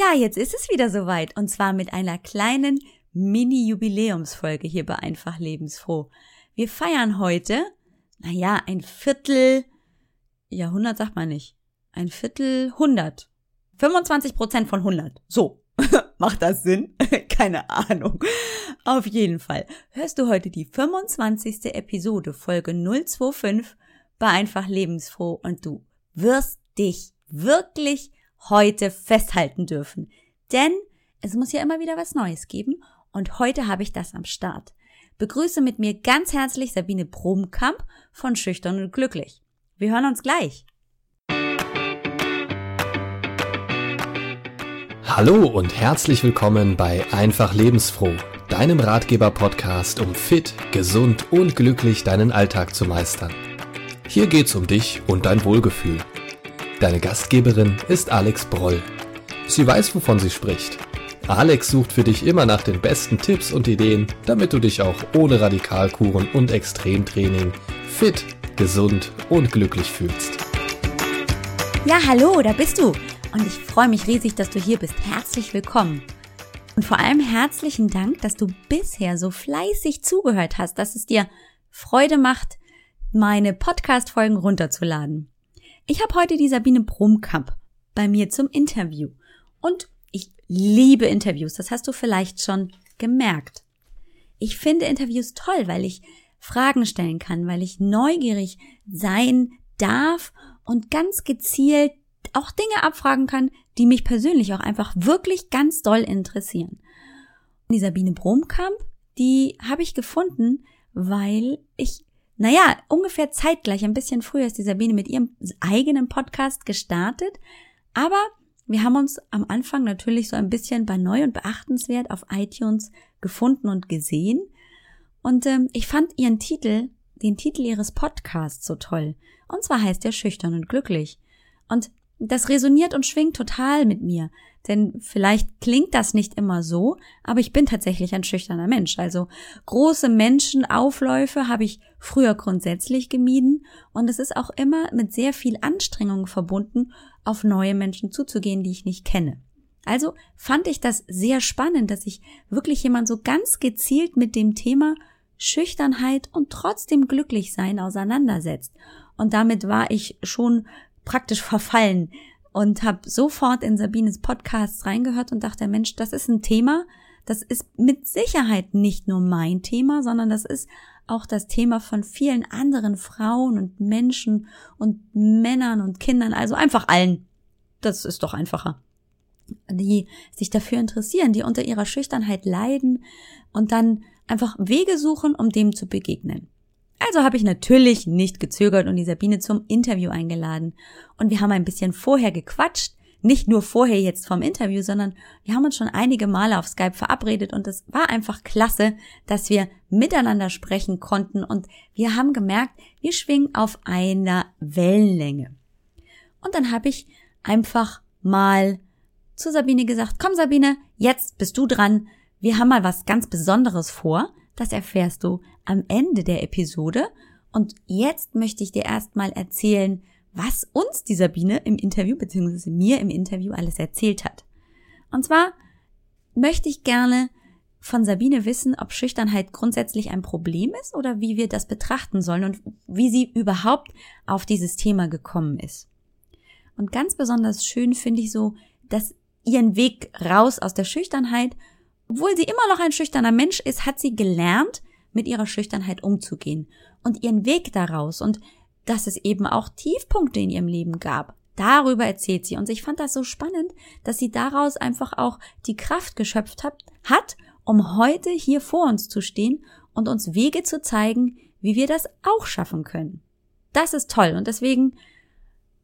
Ja, jetzt ist es wieder soweit und zwar mit einer kleinen Mini-Jubiläumsfolge hier bei Einfach Lebensfroh. Wir feiern heute, naja, ein Viertel Jahrhundert sagt man nicht. Ein Viertel hundert. 25 Prozent von 100. So. Macht das Sinn? Keine Ahnung. Auf jeden Fall hörst du heute die 25. Episode, Folge 025 bei Einfach Lebensfroh und du wirst dich wirklich heute festhalten dürfen. Denn es muss ja immer wieder was Neues geben und heute habe ich das am Start. Begrüße mit mir ganz herzlich Sabine Bromkamp von Schüchtern und Glücklich. Wir hören uns gleich. Hallo und herzlich willkommen bei Einfach Lebensfroh, deinem Ratgeber-Podcast, um fit, gesund und glücklich deinen Alltag zu meistern. Hier geht's um dich und dein Wohlgefühl. Deine Gastgeberin ist Alex Broll. Sie weiß, wovon sie spricht. Alex sucht für dich immer nach den besten Tipps und Ideen, damit du dich auch ohne Radikalkuren und Extremtraining fit, gesund und glücklich fühlst. Ja, hallo, da bist du. Und ich freue mich riesig, dass du hier bist. Herzlich willkommen. Und vor allem herzlichen Dank, dass du bisher so fleißig zugehört hast, dass es dir Freude macht, meine Podcast-Folgen runterzuladen. Ich habe heute die Sabine Brumkamp bei mir zum Interview. Und ich liebe Interviews, das hast du vielleicht schon gemerkt. Ich finde Interviews toll, weil ich Fragen stellen kann, weil ich neugierig sein darf und ganz gezielt auch Dinge abfragen kann, die mich persönlich auch einfach wirklich ganz doll interessieren. Die Sabine Bromkamp, die habe ich gefunden, weil ich naja, ungefähr zeitgleich, ein bisschen früher ist die Sabine mit ihrem eigenen Podcast gestartet. Aber wir haben uns am Anfang natürlich so ein bisschen bei neu und beachtenswert auf iTunes gefunden und gesehen. Und ähm, ich fand ihren Titel, den Titel ihres Podcasts so toll. Und zwar heißt er Schüchtern und Glücklich. Und das resoniert und schwingt total mit mir. Denn vielleicht klingt das nicht immer so, aber ich bin tatsächlich ein schüchterner Mensch. Also große Menschenaufläufe habe ich früher grundsätzlich gemieden und es ist auch immer mit sehr viel Anstrengung verbunden, auf neue Menschen zuzugehen, die ich nicht kenne. Also fand ich das sehr spannend, dass sich wirklich jemand so ganz gezielt mit dem Thema Schüchternheit und trotzdem glücklich sein auseinandersetzt. Und damit war ich schon praktisch verfallen und habe sofort in Sabines Podcasts reingehört und dachte, Mensch, das ist ein Thema, das ist mit Sicherheit nicht nur mein Thema, sondern das ist auch das Thema von vielen anderen Frauen und Menschen und Männern und Kindern, also einfach allen. Das ist doch einfacher. Die sich dafür interessieren, die unter ihrer Schüchternheit leiden und dann einfach Wege suchen, um dem zu begegnen. Also habe ich natürlich nicht gezögert und die Sabine zum Interview eingeladen. Und wir haben ein bisschen vorher gequatscht. Nicht nur vorher jetzt vom Interview, sondern wir haben uns schon einige Male auf Skype verabredet und es war einfach klasse, dass wir miteinander sprechen konnten und wir haben gemerkt, wir schwingen auf einer Wellenlänge. Und dann habe ich einfach mal zu Sabine gesagt, komm Sabine, jetzt bist du dran. Wir haben mal was ganz Besonderes vor. Das erfährst du am Ende der Episode. Und jetzt möchte ich dir erstmal erzählen, was uns die Sabine im Interview bzw. mir im Interview alles erzählt hat. Und zwar möchte ich gerne von Sabine wissen, ob Schüchternheit grundsätzlich ein Problem ist oder wie wir das betrachten sollen und wie sie überhaupt auf dieses Thema gekommen ist. Und ganz besonders schön finde ich so, dass ihren Weg raus aus der Schüchternheit obwohl sie immer noch ein schüchterner Mensch ist, hat sie gelernt, mit ihrer Schüchternheit umzugehen und ihren Weg daraus und dass es eben auch Tiefpunkte in ihrem Leben gab. Darüber erzählt sie und ich fand das so spannend, dass sie daraus einfach auch die Kraft geschöpft hat, hat, um heute hier vor uns zu stehen und uns Wege zu zeigen, wie wir das auch schaffen können. Das ist toll und deswegen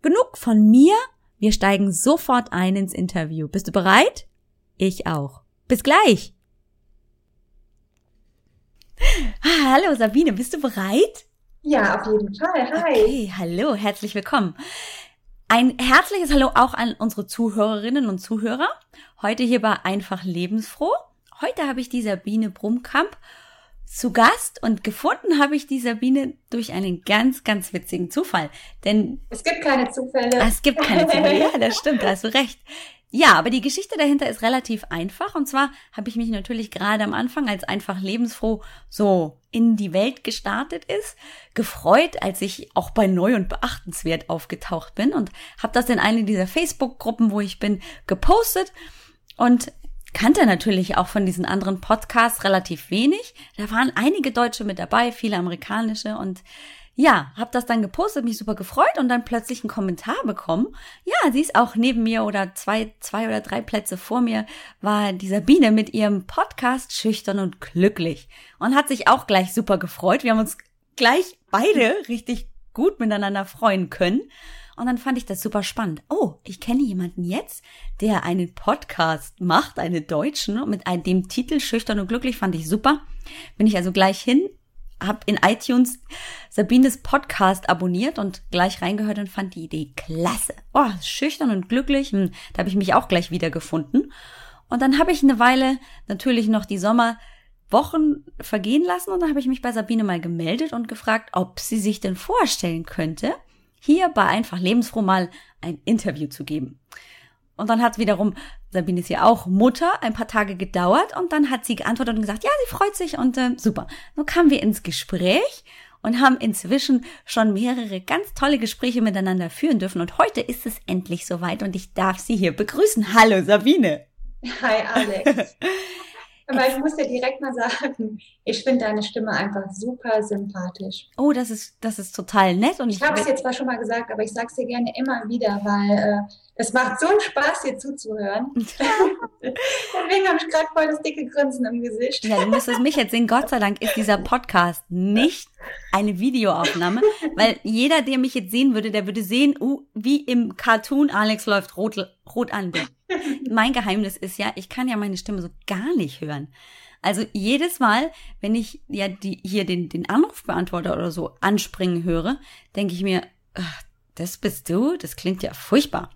genug von mir. Wir steigen sofort ein ins Interview. Bist du bereit? Ich auch. Bis gleich. Ah, hallo Sabine, bist du bereit? Ja, auf jeden Fall. Hi. Okay, hallo, herzlich willkommen. Ein herzliches Hallo auch an unsere Zuhörerinnen und Zuhörer. Heute hier bei Einfach Lebensfroh. Heute habe ich die Sabine Brumkamp zu Gast und gefunden habe ich die Sabine durch einen ganz, ganz witzigen Zufall. Denn es gibt keine Zufälle. Es gibt keine Zufälle. Ja, das stimmt, da hast du recht. Ja, aber die Geschichte dahinter ist relativ einfach. Und zwar habe ich mich natürlich gerade am Anfang, als einfach lebensfroh so in die Welt gestartet ist, gefreut, als ich auch bei neu und beachtenswert aufgetaucht bin und habe das in eine dieser Facebook-Gruppen, wo ich bin, gepostet und kannte natürlich auch von diesen anderen Podcasts relativ wenig. Da waren einige Deutsche mit dabei, viele amerikanische und ja, hab das dann gepostet, mich super gefreut und dann plötzlich einen Kommentar bekommen. Ja, sie ist auch neben mir oder zwei, zwei oder drei Plätze vor mir war die Sabine mit ihrem Podcast Schüchtern und Glücklich und hat sich auch gleich super gefreut. Wir haben uns gleich beide richtig gut miteinander freuen können. Und dann fand ich das super spannend. Oh, ich kenne jemanden jetzt, der einen Podcast macht, einen deutschen, mit dem Titel Schüchtern und Glücklich fand ich super. Bin ich also gleich hin habe in iTunes Sabines Podcast abonniert und gleich reingehört und fand die Idee klasse. Oh, schüchtern und glücklich. Hm, da habe ich mich auch gleich wiedergefunden. Und dann habe ich eine Weile natürlich noch die Sommerwochen vergehen lassen und dann habe ich mich bei Sabine mal gemeldet und gefragt, ob sie sich denn vorstellen könnte, hier bei Einfach Lebensfroh mal ein Interview zu geben. Und dann hat wiederum, Sabine ist ja auch Mutter, ein paar Tage gedauert und dann hat sie geantwortet und gesagt, ja, sie freut sich und äh, super. Nun kamen wir ins Gespräch und haben inzwischen schon mehrere ganz tolle Gespräche miteinander führen dürfen und heute ist es endlich soweit und ich darf Sie hier begrüßen. Hallo Sabine. Hi Alex. Aber ich muss dir direkt mal sagen, ich finde deine Stimme einfach super sympathisch. Oh, das ist, das ist total nett. Und ich, habe es jetzt zwar schon mal gesagt, aber ich sage es dir gerne immer wieder, weil äh, es macht so einen Spaß, dir zuzuhören. Deswegen habe ich gerade voll das dicke Grinsen im Gesicht. Ja, du müsstest mich jetzt sehen. Gott sei Dank ist dieser Podcast nicht eine Videoaufnahme, weil jeder, der mich jetzt sehen würde, der würde sehen, uh, wie im Cartoon Alex läuft rot, rot an mein Geheimnis ist ja, ich kann ja meine Stimme so gar nicht hören. Also jedes Mal, wenn ich ja die, hier den, den Anrufbeantworter oder so anspringen höre, denke ich mir, ach, das bist du? Das klingt ja furchtbar.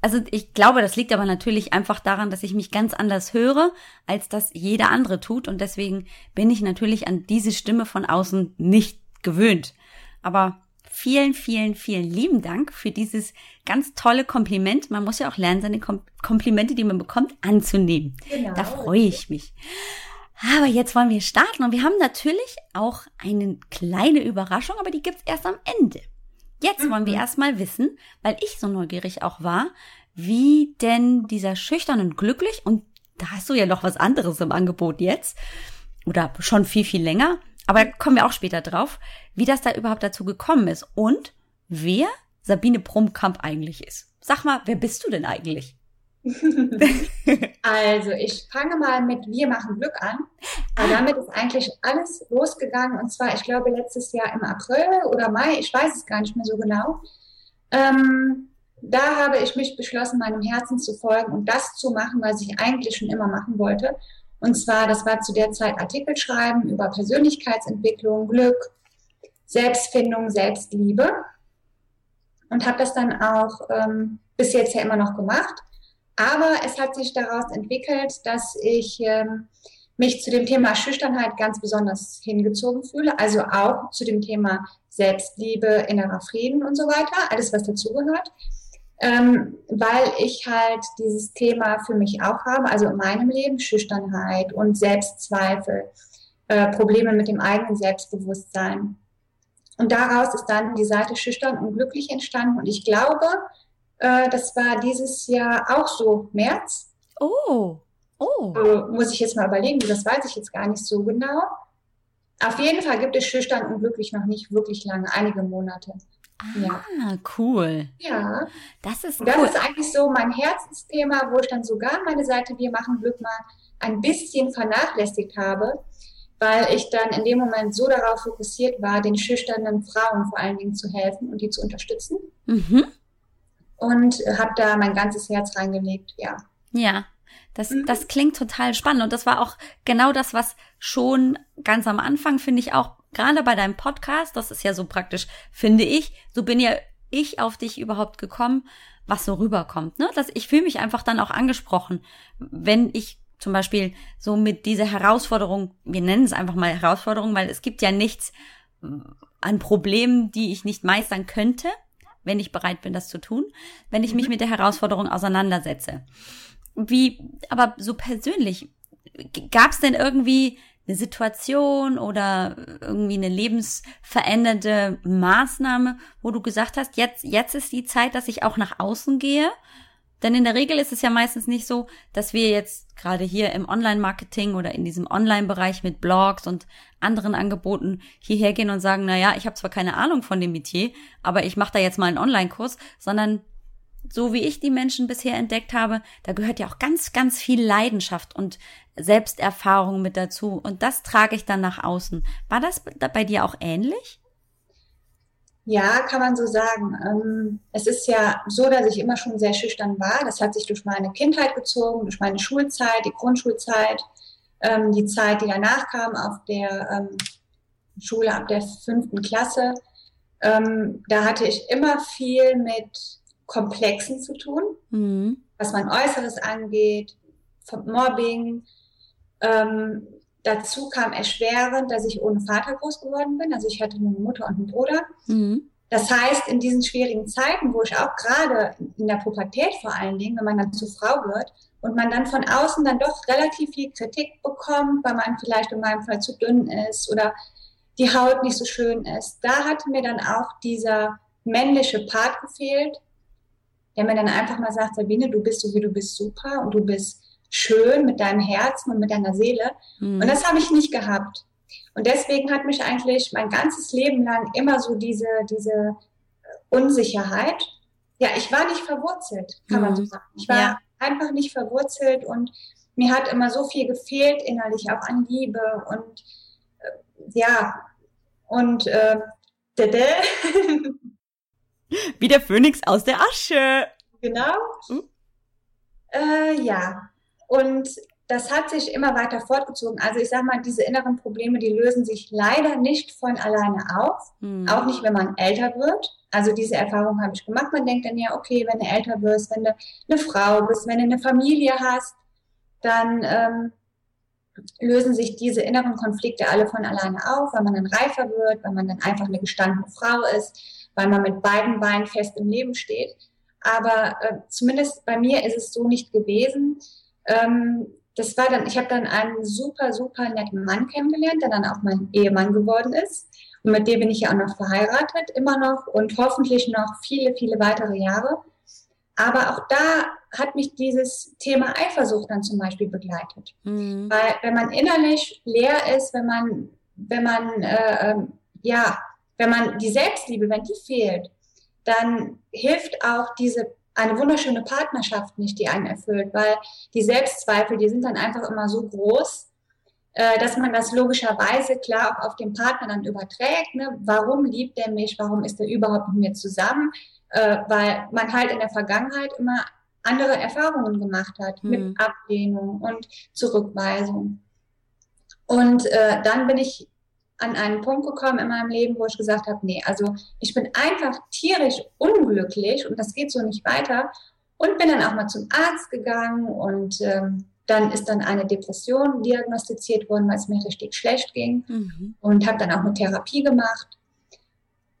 Also ich glaube, das liegt aber natürlich einfach daran, dass ich mich ganz anders höre, als das jeder andere tut. Und deswegen bin ich natürlich an diese Stimme von außen nicht gewöhnt. Aber vielen, vielen, vielen lieben Dank für dieses ganz tolle Kompliment. Man muss ja auch lernen, seine Kom Komplimente, die man bekommt, anzunehmen. Genau. Da freue ich mich. Aber jetzt wollen wir starten und wir haben natürlich auch eine kleine Überraschung, aber die gibt's erst am Ende. Jetzt mhm. wollen wir mhm. erstmal wissen, weil ich so neugierig auch war, wie denn dieser schüchtern und glücklich und da hast du ja noch was anderes im Angebot jetzt oder schon viel, viel länger. Aber da kommen wir auch später drauf, wie das da überhaupt dazu gekommen ist und wer Sabine Brumkamp eigentlich ist. Sag mal, wer bist du denn eigentlich? also, ich fange mal mit Wir machen Glück an. Weil damit ist eigentlich alles losgegangen. Und zwar, ich glaube, letztes Jahr im April oder Mai, ich weiß es gar nicht mehr so genau. Ähm, da habe ich mich beschlossen, meinem Herzen zu folgen und das zu machen, was ich eigentlich schon immer machen wollte. Und zwar, das war zu der Zeit Artikel schreiben über Persönlichkeitsentwicklung, Glück, Selbstfindung, Selbstliebe. Und habe das dann auch ähm, bis jetzt ja immer noch gemacht. Aber es hat sich daraus entwickelt, dass ich ähm, mich zu dem Thema Schüchternheit ganz besonders hingezogen fühle. Also auch zu dem Thema Selbstliebe, innerer Frieden und so weiter. Alles, was dazugehört ähm, weil ich halt dieses Thema für mich auch habe, also in meinem Leben Schüchternheit und Selbstzweifel, äh, Probleme mit dem eigenen Selbstbewusstsein. Und daraus ist dann die Seite schüchtern und glücklich entstanden. Und ich glaube, äh, das war dieses Jahr auch so, März. Oh, oh. Äh, muss ich jetzt mal überlegen, das weiß ich jetzt gar nicht so genau. Auf jeden Fall gibt es schüchtern und glücklich noch nicht wirklich lange, einige Monate. Ah, ja. cool. Ja. Das ist cool. Das ist eigentlich so mein Herzensthema, wo ich dann sogar meine Seite Wir machen Glück mal ein bisschen vernachlässigt habe, weil ich dann in dem Moment so darauf fokussiert war, den schüchternen Frauen vor allen Dingen zu helfen und die zu unterstützen. Mhm. Und habe da mein ganzes Herz reingelegt, ja. Ja, das, mhm. das klingt total spannend. Und das war auch genau das, was schon ganz am Anfang, finde ich, auch gerade bei deinem Podcast, das ist ja so praktisch, finde ich, so bin ja ich auf dich überhaupt gekommen, was so rüberkommt. Ne? Dass ich fühle mich einfach dann auch angesprochen, wenn ich zum Beispiel so mit dieser Herausforderung, wir nennen es einfach mal Herausforderung, weil es gibt ja nichts an Problemen, die ich nicht meistern könnte wenn ich bereit bin, das zu tun, wenn ich mich mhm. mit der Herausforderung auseinandersetze. Wie, aber so persönlich, gab es denn irgendwie eine Situation oder irgendwie eine lebensverändernde Maßnahme, wo du gesagt hast, jetzt, jetzt ist die Zeit, dass ich auch nach außen gehe? Denn in der Regel ist es ja meistens nicht so, dass wir jetzt gerade hier im Online-Marketing oder in diesem Online-Bereich mit Blogs und anderen Angeboten hierher gehen und sagen, na ja, ich habe zwar keine Ahnung von dem Metier, aber ich mache da jetzt mal einen Online-Kurs, sondern so wie ich die Menschen bisher entdeckt habe, da gehört ja auch ganz, ganz viel Leidenschaft und Selbsterfahrung mit dazu. Und das trage ich dann nach außen. War das bei dir auch ähnlich? Ja, kann man so sagen. Ähm, es ist ja so, dass ich immer schon sehr schüchtern war. Das hat sich durch meine Kindheit gezogen, durch meine Schulzeit, die Grundschulzeit, ähm, die Zeit, die danach kam auf der ähm, Schule ab der fünften Klasse. Da hatte ich immer viel mit Komplexen zu tun, mhm. was mein Äußeres angeht, Mobbing. Dazu kam erschwerend, dass ich ohne Vater groß geworden bin. Also ich hatte eine Mutter und einen Bruder. Mhm. Das heißt, in diesen schwierigen Zeiten, wo ich auch gerade in der Pubertät vor allen Dingen, wenn man dann zur Frau wird und man dann von außen dann doch relativ viel Kritik bekommt, weil man vielleicht in meinem Fall zu dünn ist oder die Haut nicht so schön ist, da hat mir dann auch dieser männliche Part gefehlt, der mir dann einfach mal sagt, Sabine, du bist so wie du bist super und du bist schön mit deinem Herzen und mit deiner Seele. Mhm. Und das habe ich nicht gehabt. Und deswegen hat mich eigentlich mein ganzes Leben lang immer so diese, diese Unsicherheit. Ja, ich war nicht verwurzelt, kann mhm. man so sagen. Ich war ja. einfach nicht verwurzelt und mir hat immer so viel gefehlt innerlich, auch an Liebe und äh, ja, und äh. wie der Phönix aus der Asche. Genau. Mhm. Äh, ja, und das hat sich immer weiter fortgezogen. Also ich sage mal, diese inneren Probleme, die lösen sich leider nicht von alleine auf, mhm. auch nicht, wenn man älter wird. Also diese Erfahrung habe ich gemacht. Man denkt dann ja, okay, wenn du älter wirst, wenn du eine Frau bist, wenn du eine Familie hast, dann ähm, lösen sich diese inneren Konflikte alle von alleine auf, weil man dann reifer wird, weil man dann einfach eine gestandene Frau ist, weil man mit beiden Beinen fest im Leben steht. Aber äh, zumindest bei mir ist es so nicht gewesen ähm, das war dann, ich habe dann einen super, super netten Mann kennengelernt, der dann auch mein Ehemann geworden ist. Und mit dem bin ich ja auch noch verheiratet, immer noch und hoffentlich noch viele, viele weitere Jahre. Aber auch da hat mich dieses Thema Eifersucht dann zum Beispiel begleitet. Mhm. Weil wenn man innerlich leer ist, wenn man, wenn man, äh, ähm, ja, wenn man die Selbstliebe, wenn die fehlt, dann hilft auch diese eine wunderschöne Partnerschaft nicht, die einen erfüllt, weil die Selbstzweifel, die sind dann einfach immer so groß, äh, dass man das logischerweise klar auch auf den Partner dann überträgt. Ne? Warum liebt er mich? Warum ist er überhaupt mit mir zusammen? Äh, weil man halt in der Vergangenheit immer andere Erfahrungen gemacht hat mhm. mit Ablehnung und Zurückweisung. Und äh, dann bin ich an einen Punkt gekommen in meinem Leben, wo ich gesagt habe, nee, also ich bin einfach tierisch unglücklich und das geht so nicht weiter. Und bin dann auch mal zum Arzt gegangen und ähm, dann ist dann eine Depression diagnostiziert worden, weil es mir richtig schlecht ging mhm. und habe dann auch eine Therapie gemacht.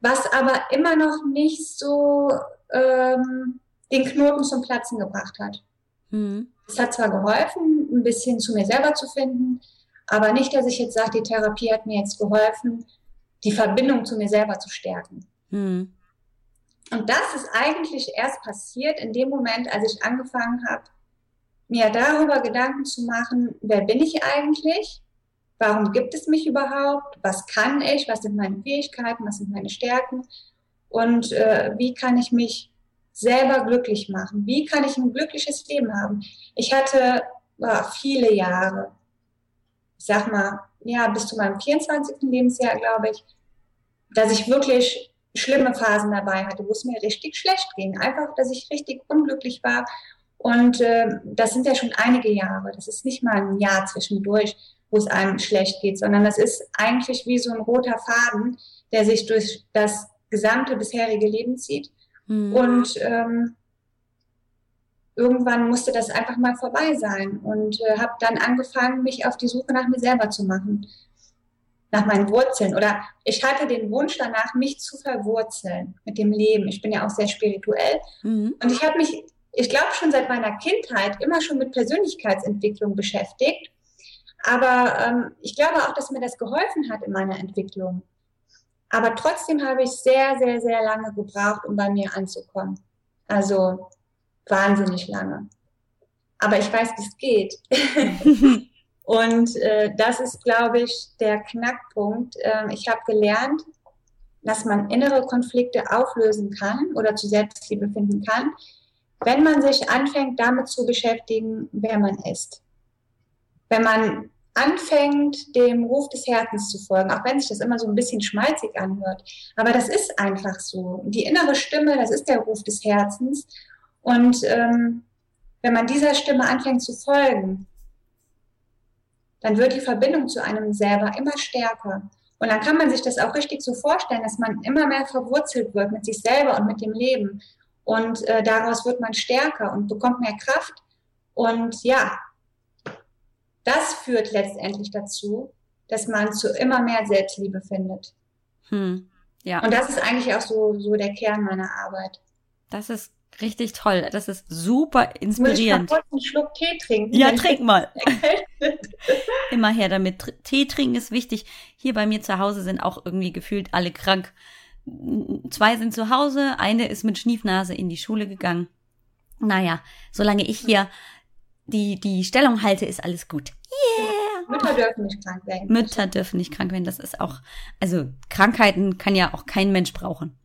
Was aber immer noch nicht so ähm, den Knoten zum Platzen gebracht hat. Mhm. Es hat zwar geholfen, ein bisschen zu mir selber zu finden, aber nicht, dass ich jetzt sage, die Therapie hat mir jetzt geholfen, die Verbindung zu mir selber zu stärken. Hm. Und das ist eigentlich erst passiert in dem Moment, als ich angefangen habe, mir darüber Gedanken zu machen, wer bin ich eigentlich? Warum gibt es mich überhaupt? Was kann ich? Was sind meine Fähigkeiten? Was sind meine Stärken? Und äh, wie kann ich mich selber glücklich machen? Wie kann ich ein glückliches Leben haben? Ich hatte äh, viele Jahre ich sag mal, ja, bis zu meinem 24. Lebensjahr, glaube ich, dass ich wirklich schlimme Phasen dabei hatte, wo es mir richtig schlecht ging. Einfach, dass ich richtig unglücklich war. Und äh, das sind ja schon einige Jahre. Das ist nicht mal ein Jahr zwischendurch, wo es einem schlecht geht, sondern das ist eigentlich wie so ein roter Faden, der sich durch das gesamte bisherige Leben zieht. Mhm. Und ähm, irgendwann musste das einfach mal vorbei sein und äh, habe dann angefangen, mich auf die Suche nach mir selber zu machen. nach meinen Wurzeln oder ich hatte den Wunsch danach, mich zu verwurzeln mit dem Leben. Ich bin ja auch sehr spirituell mhm. und ich habe mich, ich glaube schon seit meiner Kindheit immer schon mit Persönlichkeitsentwicklung beschäftigt. Aber ähm, ich glaube auch, dass mir das geholfen hat in meiner Entwicklung. Aber trotzdem habe ich sehr, sehr, sehr lange gebraucht, um bei mir anzukommen. Also wahnsinnig lange. Aber ich weiß, wie es geht. Und äh, das ist, glaube ich, der Knackpunkt. Ähm, ich habe gelernt, dass man innere Konflikte auflösen kann oder zu Selbstliebe finden kann, wenn man sich anfängt, damit zu beschäftigen, wer man ist. Wenn man anfängt, dem Ruf des Herzens zu folgen, auch wenn sich das immer so ein bisschen schmalzig anhört. Aber das ist einfach so. Die innere Stimme, das ist der Ruf des Herzens. Und ähm, wenn man dieser Stimme anfängt zu folgen, dann wird die Verbindung zu einem selber immer stärker. Und dann kann man sich das auch richtig so vorstellen, dass man immer mehr verwurzelt wird mit sich selber und mit dem Leben. Und äh, daraus wird man stärker und bekommt mehr Kraft. Und ja, das führt letztendlich dazu, dass man zu immer mehr Selbstliebe findet. Hm, ja. Und das ist eigentlich auch so, so der Kern meiner Arbeit. Das ist richtig toll. Das ist super inspirierend. Ich einen Schluck Tee trinken? Ja, trink mal. Immer her damit. Tee trinken ist wichtig. Hier bei mir zu Hause sind auch irgendwie gefühlt alle krank. Zwei sind zu Hause, eine ist mit Schniefnase in die Schule gegangen. Naja, solange ich hier die, die Stellung halte, ist alles gut. Yeah! Mütter dürfen nicht krank werden. Mütter dürfen nicht krank werden. Das ist auch, also Krankheiten kann ja auch kein Mensch brauchen.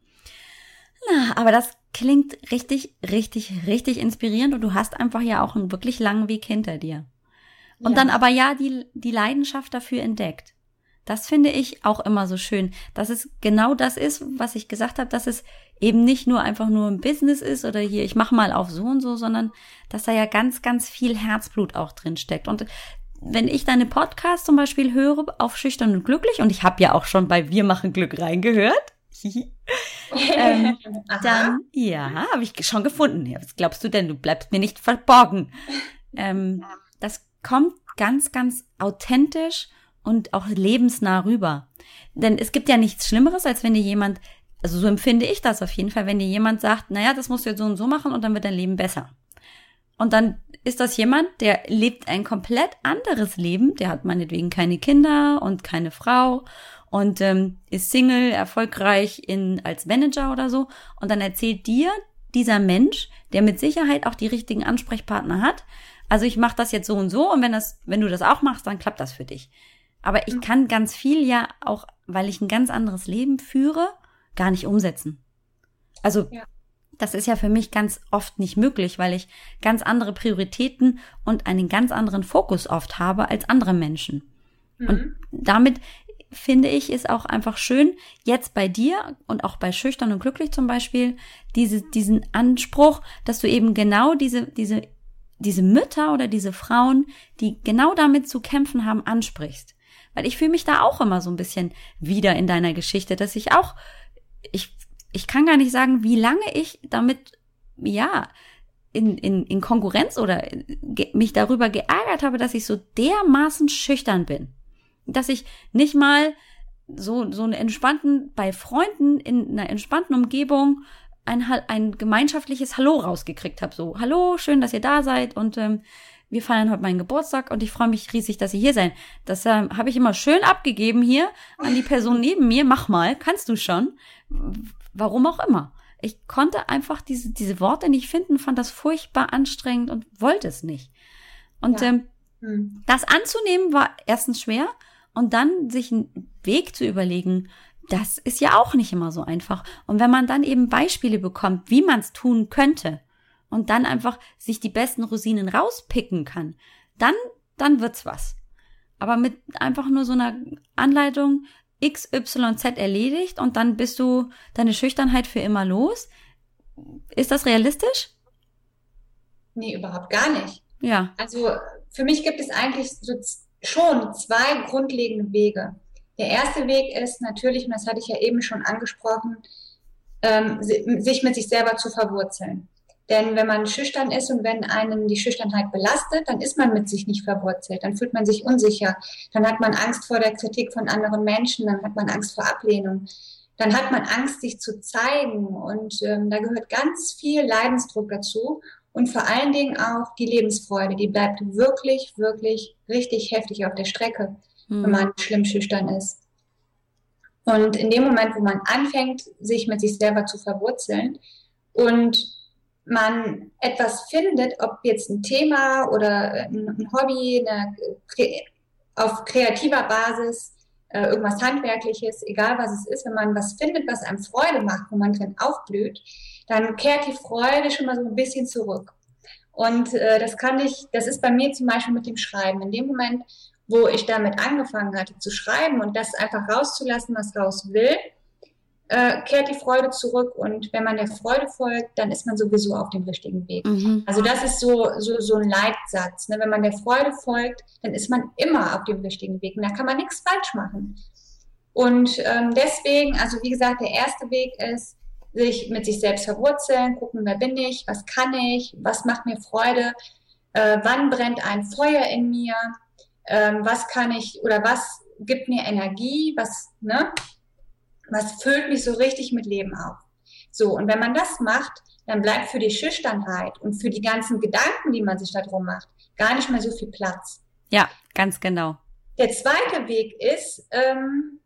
Na, aber das klingt richtig, richtig, richtig inspirierend und du hast einfach ja auch einen wirklich langen Weg hinter dir. Und ja. dann aber ja die, die Leidenschaft dafür entdeckt. Das finde ich auch immer so schön, dass es genau das ist, was ich gesagt habe, dass es eben nicht nur einfach nur ein Business ist oder hier, ich mache mal auf so und so, sondern dass da ja ganz, ganz viel Herzblut auch drin steckt. Und wenn ich deine Podcast zum Beispiel höre auf Schüchtern und Glücklich, und ich habe ja auch schon bei Wir machen Glück reingehört, ähm, dann, ja, habe ich schon gefunden. Was glaubst du denn? Du bleibst mir nicht verborgen. Ähm, das kommt ganz, ganz authentisch und auch lebensnah rüber. Denn es gibt ja nichts Schlimmeres, als wenn dir jemand, also so empfinde ich das auf jeden Fall, wenn dir jemand sagt, naja, das musst du jetzt so und so machen und dann wird dein Leben besser. Und dann ist das jemand, der lebt ein komplett anderes Leben, der hat meinetwegen keine Kinder und keine Frau und ähm, ist Single, erfolgreich in, als Manager oder so. Und dann erzählt dir dieser Mensch, der mit Sicherheit auch die richtigen Ansprechpartner hat, also ich mache das jetzt so und so und wenn das, wenn du das auch machst, dann klappt das für dich. Aber ich kann ganz viel ja auch, weil ich ein ganz anderes Leben führe, gar nicht umsetzen. Also ja. das ist ja für mich ganz oft nicht möglich, weil ich ganz andere Prioritäten und einen ganz anderen Fokus oft habe als andere Menschen. Mhm. Und damit finde ich, ist auch einfach schön, jetzt bei dir und auch bei Schüchtern und Glücklich zum Beispiel, diese, diesen Anspruch, dass du eben genau diese, diese, diese Mütter oder diese Frauen, die genau damit zu kämpfen haben, ansprichst. Weil ich fühle mich da auch immer so ein bisschen wieder in deiner Geschichte, dass ich auch, ich, ich kann gar nicht sagen, wie lange ich damit, ja, in, in, in Konkurrenz oder mich darüber geärgert habe, dass ich so dermaßen schüchtern bin dass ich nicht mal so, so einen entspannten, bei Freunden in einer entspannten Umgebung ein, ein gemeinschaftliches Hallo rausgekriegt habe. So, hallo, schön, dass ihr da seid und ähm, wir feiern heute meinen Geburtstag und ich freue mich riesig, dass ihr hier seid. Das ähm, habe ich immer schön abgegeben hier an die Person neben mir. Mach mal, kannst du schon. Warum auch immer. Ich konnte einfach diese, diese Worte nicht finden, fand das furchtbar anstrengend und wollte es nicht. Und ja. ähm, hm. das anzunehmen war erstens schwer und dann sich einen Weg zu überlegen, das ist ja auch nicht immer so einfach. Und wenn man dann eben Beispiele bekommt, wie man es tun könnte und dann einfach sich die besten Rosinen rauspicken kann, dann, dann wird's was. Aber mit einfach nur so einer Anleitung X, Y, Z erledigt und dann bist du deine Schüchternheit für immer los. Ist das realistisch? Nee, überhaupt gar nicht. Ja. Also für mich gibt es eigentlich so schon zwei grundlegende Wege. Der erste Weg ist natürlich, und das hatte ich ja eben schon angesprochen, ähm, sich mit sich selber zu verwurzeln. Denn wenn man schüchtern ist und wenn einen die Schüchternheit belastet, dann ist man mit sich nicht verwurzelt, dann fühlt man sich unsicher, dann hat man Angst vor der Kritik von anderen Menschen, dann hat man Angst vor Ablehnung, dann hat man Angst, sich zu zeigen. Und ähm, da gehört ganz viel Leidensdruck dazu und vor allen Dingen auch die Lebensfreude, die bleibt wirklich, wirklich richtig heftig auf der Strecke, mhm. wenn man schlimm schüchtern ist. Und in dem Moment, wo man anfängt, sich mit sich selber zu verwurzeln und man etwas findet, ob jetzt ein Thema oder ein Hobby, eine, auf kreativer Basis, äh, irgendwas Handwerkliches, egal was es ist, wenn man was findet, was einem Freude macht, wo man drin aufblüht, dann kehrt die Freude schon mal so ein bisschen zurück. Und äh, das kann ich, das ist bei mir zum Beispiel mit dem Schreiben. In dem Moment, wo ich damit angefangen hatte zu schreiben und das einfach rauszulassen, was raus will, äh, kehrt die Freude zurück und wenn man der Freude folgt, dann ist man sowieso auf dem richtigen Weg. Mhm. Also das ist so, so, so ein Leitsatz. Ne? Wenn man der Freude folgt, dann ist man immer auf dem richtigen Weg und da kann man nichts falsch machen. Und ähm, deswegen, also wie gesagt, der erste Weg ist, sich mit sich selbst verwurzeln, gucken, wer bin ich, was kann ich, was macht mir Freude, äh, wann brennt ein Feuer in mir, ähm, was kann ich oder was gibt mir Energie, was, ne, was füllt mich so richtig mit Leben auf. So, und wenn man das macht, dann bleibt für die Schüchternheit und für die ganzen Gedanken, die man sich darum macht, gar nicht mehr so viel Platz. Ja, ganz genau. Der zweite Weg ist, ähm,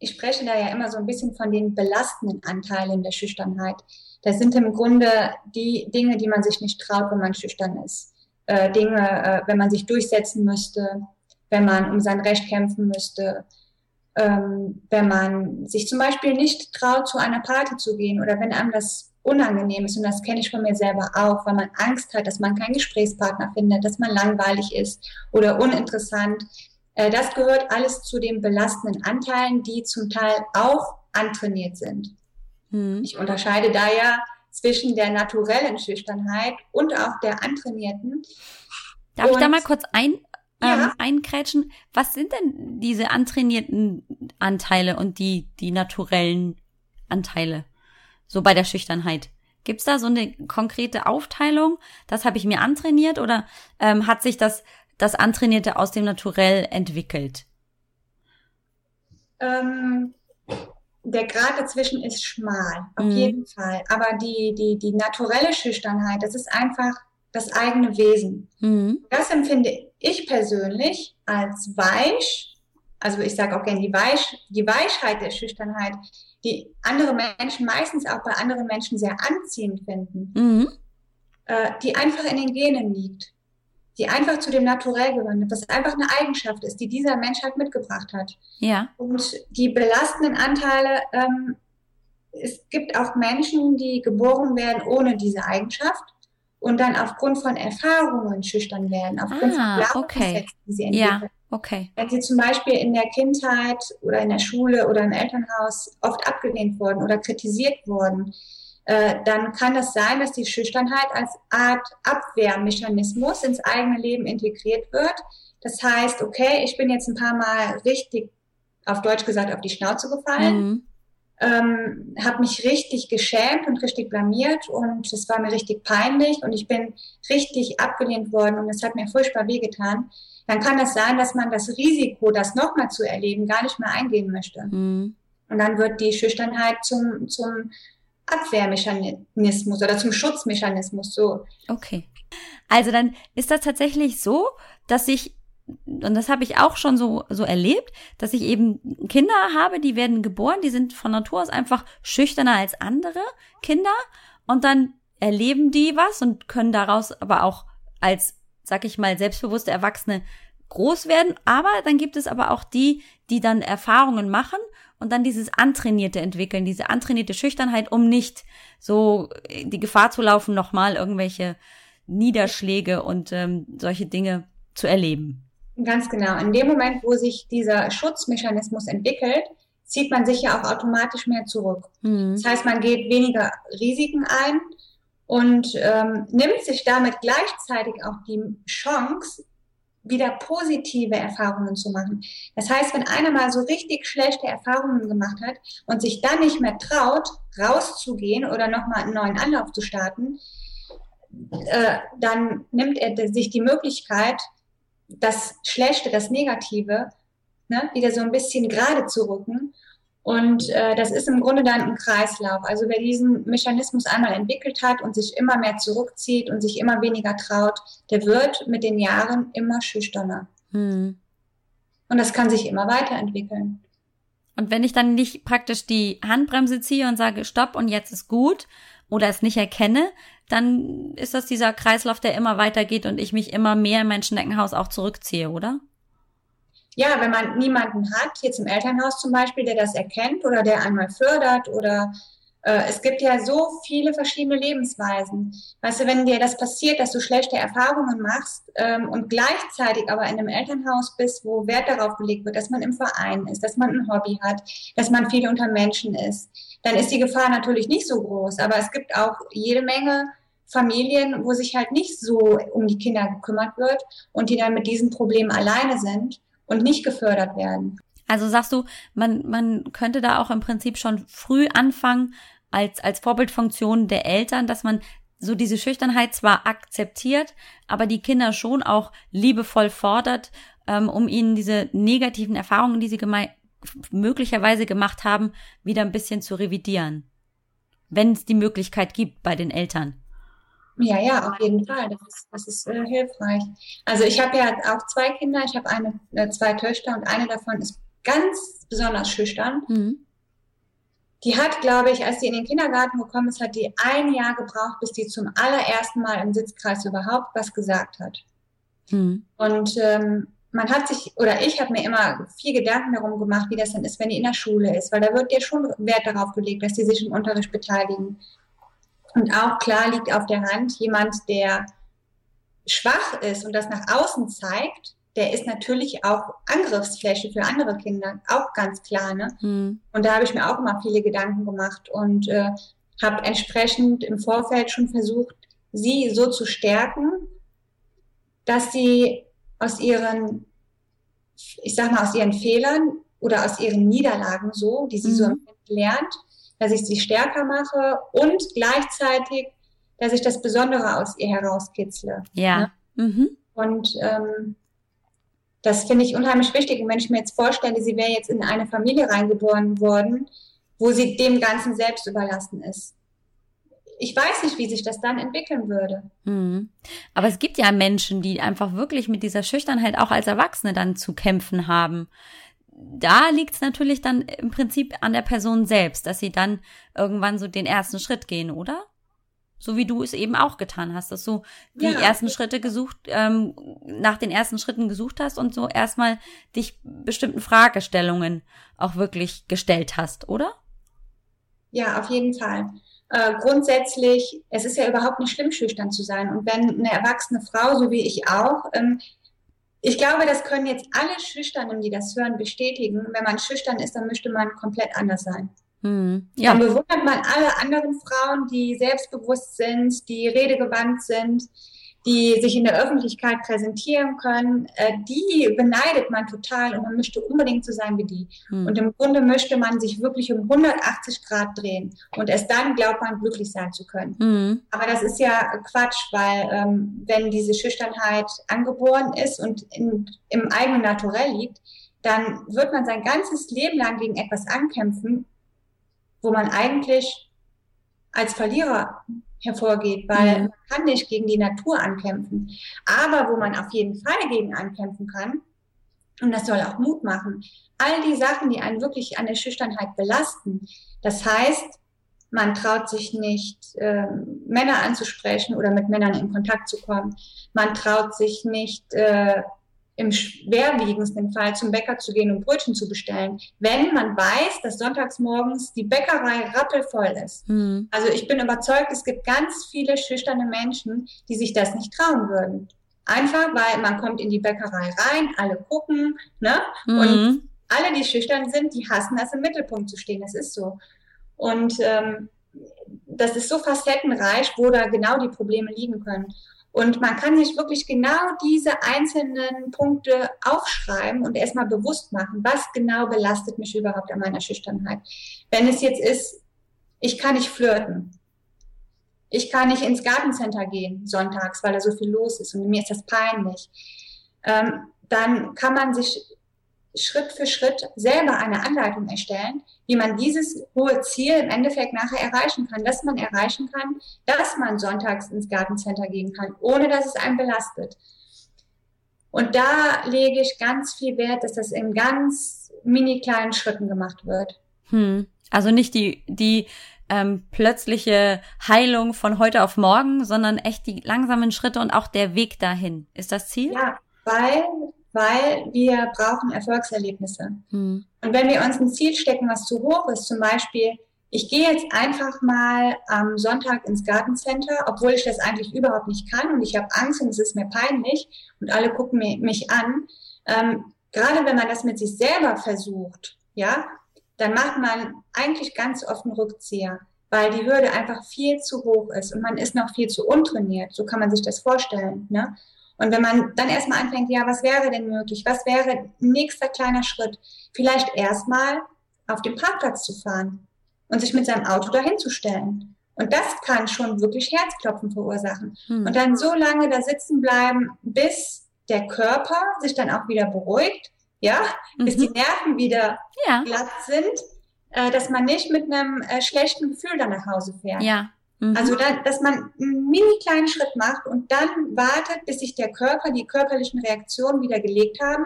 ich spreche da ja immer so ein bisschen von den belastenden Anteilen der Schüchternheit. Das sind im Grunde die Dinge, die man sich nicht traut, wenn man schüchtern ist. Äh, Dinge, äh, wenn man sich durchsetzen müsste, wenn man um sein Recht kämpfen müsste, ähm, wenn man sich zum Beispiel nicht traut, zu einer Party zu gehen oder wenn einem das unangenehm ist, und das kenne ich von mir selber auch, weil man Angst hat, dass man keinen Gesprächspartner findet, dass man langweilig ist oder uninteressant. Äh, das gehört alles zu den belastenden Anteilen, die zum Teil auch antrainiert sind. Mhm. Ich unterscheide da ja zwischen der naturellen Schüchternheit und auch der antrainierten. Darf und ich da mal kurz ein, ja. ähm, einkrätschen. Was sind denn diese antrainierten Anteile und die, die naturellen Anteile? So bei der Schüchternheit. Gibt's da so eine konkrete Aufteilung? Das habe ich mir antrainiert oder ähm, hat sich das, das Antrainierte aus dem Naturell entwickelt? Ähm, der Grad dazwischen ist schmal, auf mhm. jeden Fall. Aber die, die, die naturelle Schüchternheit, das ist einfach das eigene Wesen. Mhm. Das empfinde ich persönlich als weich, also ich sage auch gerne die, weich, die Weichheit der Schüchternheit, die andere Menschen meistens auch bei anderen Menschen sehr anziehend finden, mhm. äh, die einfach in den Genen liegt, die einfach zu dem Naturell gehört, was einfach eine Eigenschaft ist, die dieser Mensch halt mitgebracht hat. Ja. Und die belastenden Anteile, ähm, es gibt auch Menschen, die geboren werden ohne diese Eigenschaft und dann aufgrund von Erfahrungen schüchtern werden, aufgrund ah, von okay. die sie entwickeln. Ja, okay. Wenn sie zum Beispiel in der Kindheit oder in der Schule oder im Elternhaus oft abgelehnt wurden oder kritisiert wurden, dann kann das sein, dass die Schüchternheit als Art Abwehrmechanismus ins eigene Leben integriert wird. Das heißt, okay, ich bin jetzt ein paar Mal richtig, auf Deutsch gesagt, auf die Schnauze gefallen. Mhm ähm, habe mich richtig geschämt und richtig blamiert und es war mir richtig peinlich und ich bin richtig abgelehnt worden und es hat mir furchtbar wehgetan, dann kann das sein, dass man das Risiko, das nochmal zu erleben, gar nicht mehr eingehen möchte. Mhm. Und dann wird die Schüchternheit zum, zum Abwehrmechanismus oder zum Schutzmechanismus so. Okay. Also dann ist das tatsächlich so, dass sich und das habe ich auch schon so, so erlebt, dass ich eben Kinder habe, die werden geboren, die sind von Natur aus einfach schüchterner als andere Kinder und dann erleben die was und können daraus aber auch als, sag ich mal, selbstbewusste Erwachsene groß werden. Aber dann gibt es aber auch die, die dann Erfahrungen machen und dann dieses Antrainierte entwickeln, diese antrainierte Schüchternheit, um nicht so die Gefahr zu laufen, nochmal irgendwelche Niederschläge und ähm, solche Dinge zu erleben. Ganz genau. In dem Moment, wo sich dieser Schutzmechanismus entwickelt, zieht man sich ja auch automatisch mehr zurück. Mhm. Das heißt, man geht weniger Risiken ein und ähm, nimmt sich damit gleichzeitig auch die Chance, wieder positive Erfahrungen zu machen. Das heißt, wenn einer mal so richtig schlechte Erfahrungen gemacht hat und sich dann nicht mehr traut, rauszugehen oder nochmal einen neuen Anlauf zu starten, äh, dann nimmt er sich die Möglichkeit, das Schlechte, das Negative, ne, wieder so ein bisschen gerade zu rücken. Und äh, das ist im Grunde dann ein Kreislauf. Also wer diesen Mechanismus einmal entwickelt hat und sich immer mehr zurückzieht und sich immer weniger traut, der wird mit den Jahren immer schüchterner. Hm. Und das kann sich immer weiterentwickeln. Und wenn ich dann nicht praktisch die Handbremse ziehe und sage, stopp und jetzt ist gut oder es nicht erkenne, dann ist das dieser Kreislauf, der immer weitergeht und ich mich immer mehr in mein Schneckenhaus auch zurückziehe, oder? Ja, wenn man niemanden hat, jetzt im Elternhaus zum Beispiel, der das erkennt oder der einmal fördert oder äh, es gibt ja so viele verschiedene Lebensweisen. Weißt du, wenn dir das passiert, dass du schlechte Erfahrungen machst ähm, und gleichzeitig aber in einem Elternhaus bist, wo Wert darauf gelegt wird, dass man im Verein ist, dass man ein Hobby hat, dass man viel unter Menschen ist, dann ist die Gefahr natürlich nicht so groß. Aber es gibt auch jede Menge Familien, wo sich halt nicht so um die Kinder gekümmert wird und die dann mit diesen Problemen alleine sind und nicht gefördert werden. Also sagst du, man, man könnte da auch im Prinzip schon früh anfangen, als, als Vorbildfunktion der Eltern, dass man so diese Schüchternheit zwar akzeptiert, aber die Kinder schon auch liebevoll fordert, ähm, um ihnen diese negativen Erfahrungen, die sie möglicherweise gemacht haben, wieder ein bisschen zu revidieren. Wenn es die Möglichkeit gibt bei den Eltern. Ja, ja, auf jeden Fall. Das ist, das ist äh, hilfreich. Also ich habe ja auch zwei Kinder. Ich habe eine, äh, zwei Töchter und eine davon ist ganz besonders schüchtern. Mhm. Die hat, glaube ich, als sie in den Kindergarten gekommen ist, hat die ein Jahr gebraucht, bis die zum allerersten Mal im Sitzkreis überhaupt was gesagt hat. Mhm. Und ähm, man hat sich, oder ich habe mir immer viel Gedanken darum gemacht, wie das dann ist, wenn die in der Schule ist, weil da wird ja schon Wert darauf gelegt, dass die sich im Unterricht beteiligen. Und auch klar liegt auf der Hand, jemand, der schwach ist und das nach außen zeigt, der ist natürlich auch Angriffsfläche für andere Kinder, auch ganz klar. Ne? Mhm. Und da habe ich mir auch immer viele Gedanken gemacht und äh, habe entsprechend im Vorfeld schon versucht, sie so zu stärken, dass sie aus ihren, ich sag mal, aus ihren Fehlern oder aus ihren Niederlagen so, die sie mhm. so lernt, dass ich sie stärker mache und gleichzeitig, dass ich das Besondere aus ihr herauskitzle. Ja. Ne? Mhm. Und ähm, das finde ich unheimlich wichtig. Und wenn ich mir jetzt vorstelle, sie wäre jetzt in eine Familie reingeboren worden, wo sie dem Ganzen selbst überlassen ist. Ich weiß nicht, wie sich das dann entwickeln würde. Mhm. Aber es gibt ja Menschen, die einfach wirklich mit dieser Schüchternheit auch als Erwachsene dann zu kämpfen haben da liegt es natürlich dann im Prinzip an der Person selbst, dass sie dann irgendwann so den ersten Schritt gehen, oder? So wie du es eben auch getan hast, dass du die ja. ersten Schritte gesucht, ähm, nach den ersten Schritten gesucht hast und so erstmal dich bestimmten Fragestellungen auch wirklich gestellt hast, oder? Ja, auf jeden Fall. Äh, grundsätzlich, es ist ja überhaupt nicht schlimm, schüchtern zu sein. Und wenn eine erwachsene Frau, so wie ich auch, ähm, ich glaube, das können jetzt alle Schüchternen, die das hören, bestätigen. Wenn man schüchtern ist, dann möchte man komplett anders sein. Mhm. Ja. Dann bewundert man alle anderen Frauen, die selbstbewusst sind, die redegewandt sind, die sich in der Öffentlichkeit präsentieren können, äh, die beneidet man total und man möchte unbedingt so sein wie die. Mhm. Und im Grunde möchte man sich wirklich um 180 Grad drehen und erst dann glaubt man, glücklich sein zu können. Mhm. Aber das ist ja Quatsch, weil ähm, wenn diese Schüchternheit angeboren ist und in, im eigenen Naturell liegt, dann wird man sein ganzes Leben lang gegen etwas ankämpfen, wo man eigentlich als Verlierer hervorgeht, weil mhm. man kann nicht gegen die Natur ankämpfen. Aber wo man auf jeden Fall gegen ankämpfen kann, und das soll auch Mut machen, all die Sachen, die einen wirklich an der Schüchternheit belasten. Das heißt, man traut sich nicht, äh, Männer anzusprechen oder mit Männern in Kontakt zu kommen. Man traut sich nicht, äh, im schwerwiegendsten Fall zum Bäcker zu gehen und Brötchen zu bestellen, wenn man weiß, dass sonntags morgens die Bäckerei rappelvoll ist. Mhm. Also ich bin überzeugt, es gibt ganz viele schüchterne Menschen, die sich das nicht trauen würden. Einfach, weil man kommt in die Bäckerei rein, alle gucken, ne? Mhm. Und alle, die schüchtern sind, die hassen das im Mittelpunkt zu stehen. Das ist so. Und ähm, das ist so facettenreich, wo da genau die Probleme liegen können. Und man kann sich wirklich genau diese einzelnen Punkte aufschreiben und erstmal bewusst machen, was genau belastet mich überhaupt an meiner Schüchternheit. Wenn es jetzt ist, ich kann nicht flirten. Ich kann nicht ins Gartencenter gehen sonntags, weil da so viel los ist und mir ist das peinlich. Ähm, dann kann man sich Schritt für Schritt selber eine Anleitung erstellen, wie man dieses hohe Ziel im Endeffekt nachher erreichen kann, dass man erreichen kann, dass man sonntags ins Gartencenter gehen kann, ohne dass es einen belastet. Und da lege ich ganz viel Wert, dass das in ganz mini kleinen Schritten gemacht wird. Hm. Also nicht die, die ähm, plötzliche Heilung von heute auf morgen, sondern echt die langsamen Schritte und auch der Weg dahin. Ist das Ziel? Ja, weil weil wir brauchen Erfolgserlebnisse. Mhm. Und wenn wir uns ein Ziel stecken, was zu hoch ist, zum Beispiel, ich gehe jetzt einfach mal am Sonntag ins Gartencenter, obwohl ich das eigentlich überhaupt nicht kann und ich habe Angst und es ist mir peinlich und alle gucken mich an. Ähm, gerade wenn man das mit sich selber versucht, ja, dann macht man eigentlich ganz oft einen Rückzieher, weil die Hürde einfach viel zu hoch ist und man ist noch viel zu untrainiert. So kann man sich das vorstellen. Ne? Und wenn man dann erstmal anfängt, ja, was wäre denn möglich? Was wäre nächster kleiner Schritt? Vielleicht erstmal auf den Parkplatz zu fahren und sich mit seinem Auto dahin zu stellen. Und das kann schon wirklich Herzklopfen verursachen. Hm. Und dann so lange da sitzen bleiben, bis der Körper sich dann auch wieder beruhigt, ja, mhm. bis die Nerven wieder ja. glatt sind, äh, dass man nicht mit einem äh, schlechten Gefühl dann nach Hause fährt. Ja. Mhm. Also, da, dass man einen mini kleinen Schritt macht und dann wartet, bis sich der Körper, die körperlichen Reaktionen wieder gelegt haben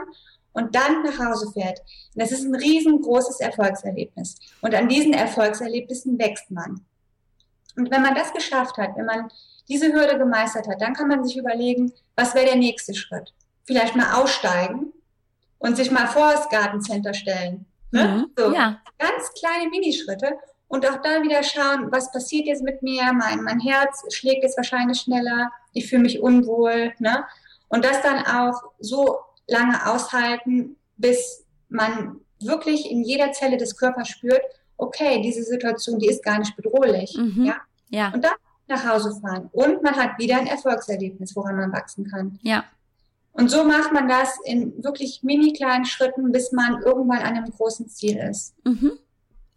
und dann nach Hause fährt. Und das ist ein riesengroßes Erfolgserlebnis. Und an diesen Erfolgserlebnissen wächst man. Und wenn man das geschafft hat, wenn man diese Hürde gemeistert hat, dann kann man sich überlegen, was wäre der nächste Schritt? Vielleicht mal aussteigen und sich mal vor das Gartencenter stellen. Ne? Mhm. So, ja. Ganz kleine Minischritte und auch da wieder schauen, was passiert jetzt mit mir? Mein, mein Herz schlägt jetzt wahrscheinlich schneller, ich fühle mich unwohl. Ne? Und das dann auch so lange aushalten, bis man wirklich in jeder Zelle des Körpers spürt, okay, diese Situation, die ist gar nicht bedrohlich. Mhm. Ja? ja. Und dann nach Hause fahren. Und man hat wieder ein Erfolgserlebnis, woran man wachsen kann. Ja. Und so macht man das in wirklich mini kleinen Schritten, bis man irgendwann an einem großen Ziel ist. Mhm.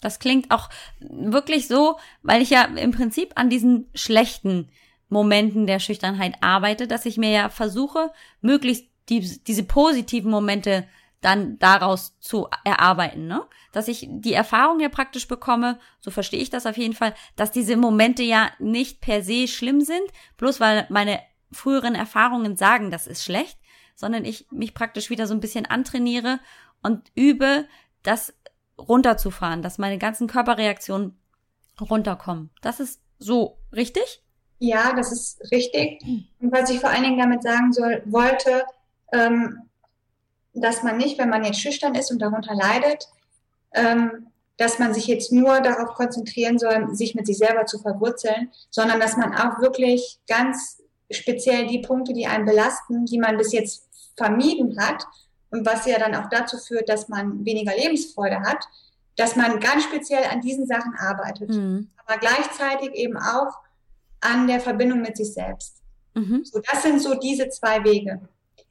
Das klingt auch wirklich so, weil ich ja im Prinzip an diesen schlechten Momenten der Schüchternheit arbeite, dass ich mir ja versuche, möglichst die, diese positiven Momente dann daraus zu erarbeiten, ne? Dass ich die Erfahrung ja praktisch bekomme, so verstehe ich das auf jeden Fall, dass diese Momente ja nicht per se schlimm sind, bloß weil meine früheren Erfahrungen sagen, das ist schlecht, sondern ich mich praktisch wieder so ein bisschen antrainiere und übe, das runterzufahren, dass meine ganzen Körperreaktionen runterkommen. Das ist so richtig? Ja, das ist richtig. Und was ich vor allen Dingen damit sagen soll, wollte, ähm, dass man nicht, wenn man jetzt schüchtern ist und darunter leidet, ähm, dass man sich jetzt nur darauf konzentrieren soll, sich mit sich selber zu verwurzeln, sondern dass man auch wirklich ganz speziell die Punkte, die einen belasten, die man bis jetzt vermieden hat, und was ja dann auch dazu führt, dass man weniger Lebensfreude hat, dass man ganz speziell an diesen Sachen arbeitet, mhm. aber gleichzeitig eben auch an der Verbindung mit sich selbst. Mhm. So, das sind so diese zwei Wege,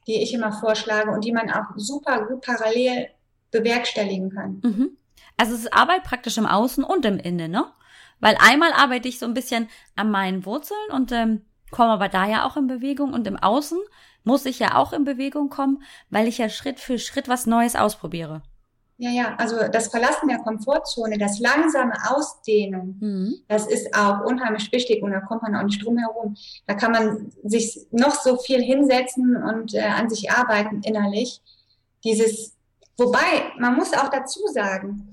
die ich immer vorschlage und die man auch super gut parallel bewerkstelligen kann. Mhm. Also es ist Arbeit praktisch im Außen und im Innen, ne? Weil einmal arbeite ich so ein bisschen an meinen Wurzeln und ähm, komme aber da ja auch in Bewegung und im Außen muss ich ja auch in Bewegung kommen, weil ich ja Schritt für Schritt was Neues ausprobiere. Ja, ja, also das Verlassen der Komfortzone, das langsame Ausdehnen, mhm. das ist auch unheimlich wichtig und da kommt man auch nicht drum herum. Da kann man sich noch so viel hinsetzen und äh, an sich arbeiten innerlich. Dieses, wobei, man muss auch dazu sagen,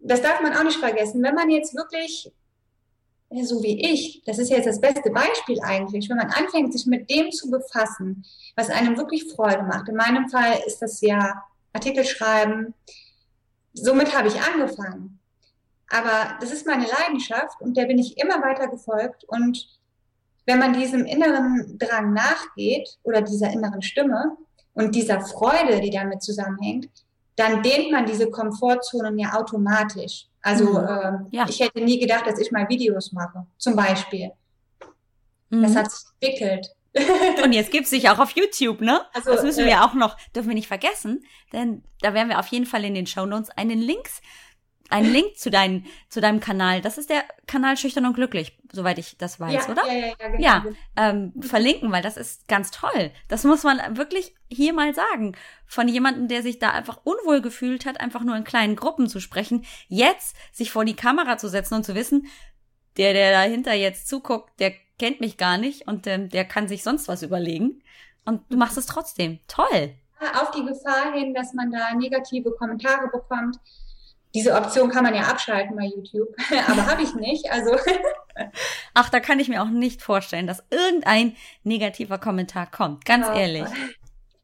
das darf man auch nicht vergessen, wenn man jetzt wirklich so wie ich, das ist jetzt das beste Beispiel eigentlich, wenn man anfängt, sich mit dem zu befassen, was einem wirklich Freude macht. In meinem Fall ist das ja Artikel schreiben. Somit habe ich angefangen. Aber das ist meine Leidenschaft und der bin ich immer weiter gefolgt. Und wenn man diesem inneren Drang nachgeht oder dieser inneren Stimme und dieser Freude, die damit zusammenhängt, dann dehnt man diese Komfortzonen ja automatisch. Also mhm. äh, ja. ich hätte nie gedacht, dass ich mal Videos mache, zum Beispiel. Mhm. Das hat sich entwickelt. Und jetzt gibt's dich auch auf YouTube, ne? Also, das müssen wir äh, auch noch, dürfen wir nicht vergessen, denn da werden wir auf jeden Fall in den Show Notes einen Links, einen Link zu, dein, zu deinem Kanal. Das ist der Kanal Schüchtern und Glücklich, soweit ich das weiß, ja, oder? Ja, ja, ja, genau. ja ähm, verlinken, weil das ist ganz toll. Das muss man wirklich hier mal sagen. Von jemandem, der sich da einfach unwohl gefühlt hat, einfach nur in kleinen Gruppen zu sprechen, jetzt sich vor die Kamera zu setzen und zu wissen, der, der dahinter jetzt zuguckt, der kennt mich gar nicht und ähm, der kann sich sonst was überlegen. Und du machst es trotzdem. Toll. Auf die Gefahr hin, dass man da negative Kommentare bekommt. Diese Option kann man ja abschalten bei YouTube, aber habe ich nicht. Also Ach, da kann ich mir auch nicht vorstellen, dass irgendein negativer Kommentar kommt. Ganz ja. ehrlich.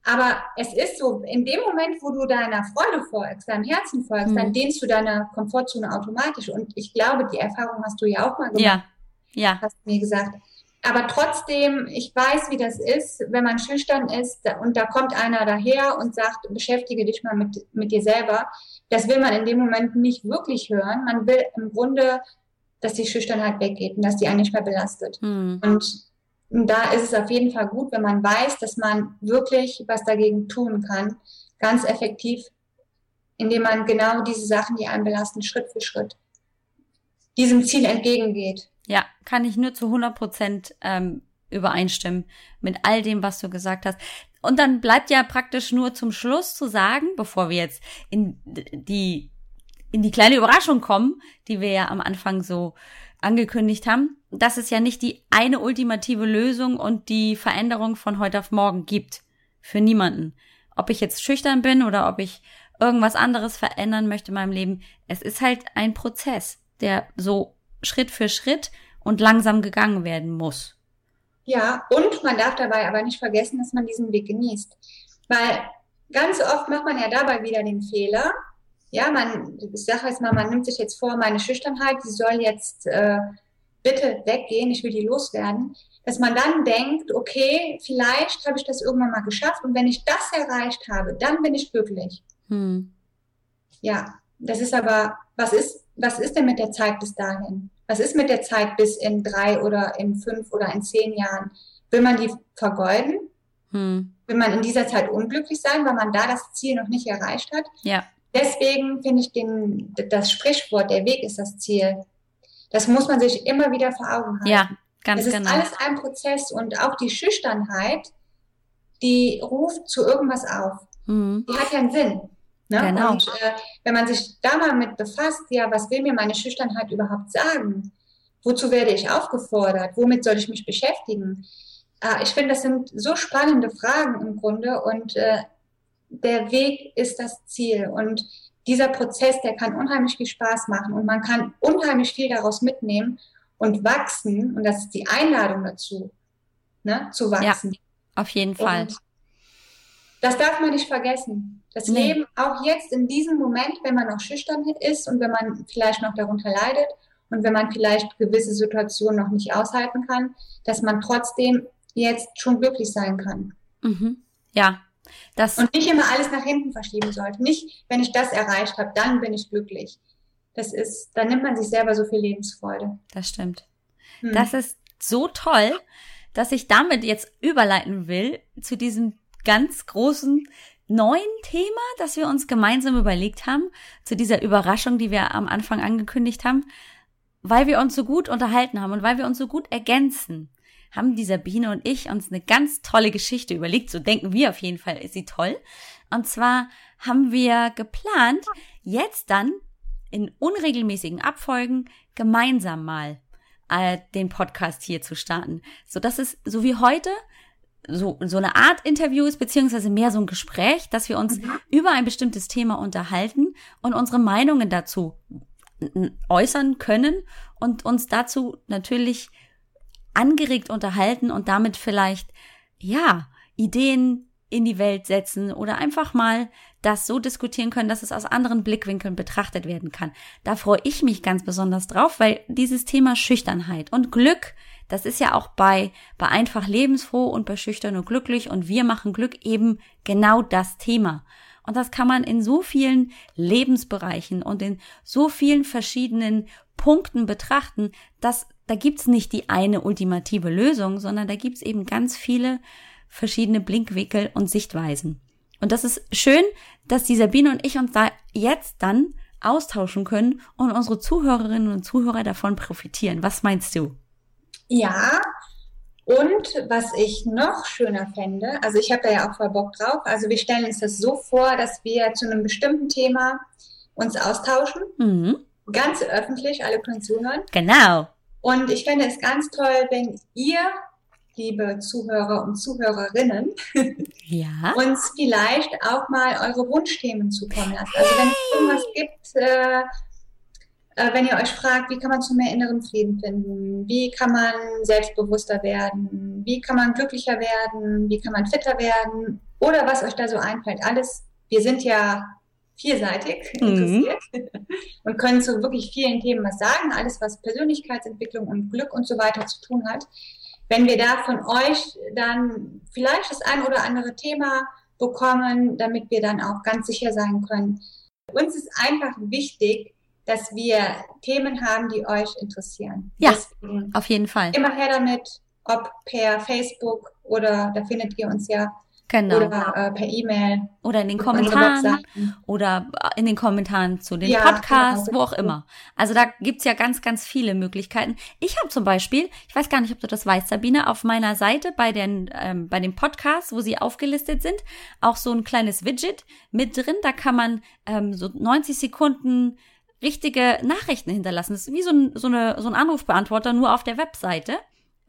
Aber es ist so, in dem Moment, wo du deiner Freude folgst, deinem Herzen folgst, mhm. dann dehnst du deiner Komfortzone automatisch. Und ich glaube, die Erfahrung hast du ja auch mal gemacht. Ja, ja. Hast du mir gesagt. Aber trotzdem, ich weiß, wie das ist, wenn man schüchtern ist und da kommt einer daher und sagt, beschäftige dich mal mit, mit dir selber. Das will man in dem Moment nicht wirklich hören. Man will im Grunde, dass die Schüchternheit weggeht und dass die einen nicht mehr belastet. Mhm. Und da ist es auf jeden Fall gut, wenn man weiß, dass man wirklich was dagegen tun kann, ganz effektiv, indem man genau diese Sachen, die einen belasten, Schritt für Schritt diesem Ziel entgegengeht. Ja, kann ich nur zu 100 Prozent ähm, übereinstimmen mit all dem, was du gesagt hast. Und dann bleibt ja praktisch nur zum Schluss zu sagen, bevor wir jetzt in die in die kleine Überraschung kommen, die wir ja am Anfang so angekündigt haben, dass es ja nicht die eine ultimative Lösung und die Veränderung von heute auf morgen gibt. Für niemanden. Ob ich jetzt schüchtern bin oder ob ich irgendwas anderes verändern möchte in meinem Leben. Es ist halt ein Prozess, der so Schritt für Schritt und langsam gegangen werden muss. Ja, und man darf dabei aber nicht vergessen, dass man diesen Weg genießt. Weil ganz oft macht man ja dabei wieder den Fehler, ja, man, ich sage jetzt mal, man nimmt sich jetzt vor, meine Schüchternheit, die soll jetzt äh, bitte weggehen, ich will die loswerden, dass man dann denkt, okay, vielleicht habe ich das irgendwann mal geschafft und wenn ich das erreicht habe, dann bin ich glücklich. Hm. Ja, das ist aber, was ist, was ist denn mit der Zeit bis dahin? Was ist mit der Zeit bis in drei oder in fünf oder in zehn Jahren? Will man die vergeuden? Hm. Will man in dieser Zeit unglücklich sein, weil man da das Ziel noch nicht erreicht hat? Ja. Deswegen finde ich den, das Sprichwort, der Weg ist das Ziel. Das muss man sich immer wieder vor Augen halten. Ja, ganz genau. Es ist alles ein Prozess und auch die Schüchternheit, die ruft zu irgendwas auf. Mhm. Die hat ja einen Sinn. Ne? Genau. Und äh, wenn man sich da mal mit befasst, ja, was will mir meine Schüchternheit überhaupt sagen? Wozu werde ich aufgefordert? Womit soll ich mich beschäftigen? Äh, ich finde, das sind so spannende Fragen im Grunde und äh, der Weg ist das Ziel. Und dieser Prozess, der kann unheimlich viel Spaß machen und man kann unheimlich viel daraus mitnehmen und wachsen. Und das ist die Einladung dazu, ne, zu wachsen. Ja, auf jeden Fall. Und das darf man nicht vergessen. Das nee. Leben, auch jetzt in diesem Moment, wenn man noch schüchtern ist und wenn man vielleicht noch darunter leidet und wenn man vielleicht gewisse Situationen noch nicht aushalten kann, dass man trotzdem jetzt schon glücklich sein kann. Mhm. Ja, das und nicht immer alles nach hinten verschieben sollte. Nicht, wenn ich das erreicht habe, dann bin ich glücklich. Das ist, dann nimmt man sich selber so viel Lebensfreude. Das stimmt. Hm. Das ist so toll, dass ich damit jetzt überleiten will zu diesem ganz großen neuen Thema, das wir uns gemeinsam überlegt haben, zu dieser Überraschung, die wir am Anfang angekündigt haben, weil wir uns so gut unterhalten haben und weil wir uns so gut ergänzen haben die Sabine und ich uns eine ganz tolle Geschichte überlegt. So denken wir auf jeden Fall, ist sie toll. Und zwar haben wir geplant, jetzt dann in unregelmäßigen Abfolgen gemeinsam mal äh, den Podcast hier zu starten. So dass es so wie heute so, so eine Art Interview ist, beziehungsweise mehr so ein Gespräch, dass wir uns mhm. über ein bestimmtes Thema unterhalten und unsere Meinungen dazu äußern können und uns dazu natürlich angeregt unterhalten und damit vielleicht, ja, Ideen in die Welt setzen oder einfach mal das so diskutieren können, dass es aus anderen Blickwinkeln betrachtet werden kann. Da freue ich mich ganz besonders drauf, weil dieses Thema Schüchternheit und Glück, das ist ja auch bei, bei einfach lebensfroh und bei schüchtern und glücklich und wir machen Glück eben genau das Thema. Und das kann man in so vielen Lebensbereichen und in so vielen verschiedenen Punkten betrachten, dass da gibt's nicht die eine ultimative Lösung, sondern da gibt's eben ganz viele verschiedene Blinkwinkel und Sichtweisen. Und das ist schön, dass die Sabine und ich uns da jetzt dann austauschen können und unsere Zuhörerinnen und Zuhörer davon profitieren. Was meinst du? Ja, und was ich noch schöner fände, also ich habe da ja auch voll Bock drauf, also wir stellen uns das so vor, dass wir zu einem bestimmten Thema uns austauschen, mhm. ganz öffentlich, alle können zuhören. Genau. Und ich fände es ganz toll, wenn ihr liebe Zuhörer und Zuhörerinnen, ja. uns vielleicht auch mal eure Wunschthemen zukommen lasst. Also wenn es irgendwas gibt, äh, wenn ihr euch fragt, wie kann man zu mehr inneren Frieden finden, wie kann man selbstbewusster werden, wie kann man glücklicher werden, wie kann man fitter werden oder was euch da so einfällt. Alles, wir sind ja vielseitig mhm. interessiert und können zu wirklich vielen Themen was sagen. Alles, was Persönlichkeitsentwicklung und Glück und so weiter zu tun hat wenn wir da von euch dann vielleicht das ein oder andere Thema bekommen, damit wir dann auch ganz sicher sein können. Uns ist einfach wichtig, dass wir Themen haben, die euch interessieren. Ja, Deswegen auf jeden Fall. Immer her damit, ob per Facebook oder da findet ihr uns ja Genau. Oder äh, per E-Mail. Oder in den Kommentaren. Oder in den Kommentaren zu den ja, Podcasts, genau. wo auch immer. Also da gibt's ja ganz, ganz viele Möglichkeiten. Ich habe zum Beispiel, ich weiß gar nicht, ob du das weißt, Sabine, auf meiner Seite bei den, ähm, bei den Podcasts, wo sie aufgelistet sind, auch so ein kleines Widget mit drin. Da kann man ähm, so 90 Sekunden richtige Nachrichten hinterlassen. Das ist wie so ein, so, eine, so ein Anrufbeantworter, nur auf der Webseite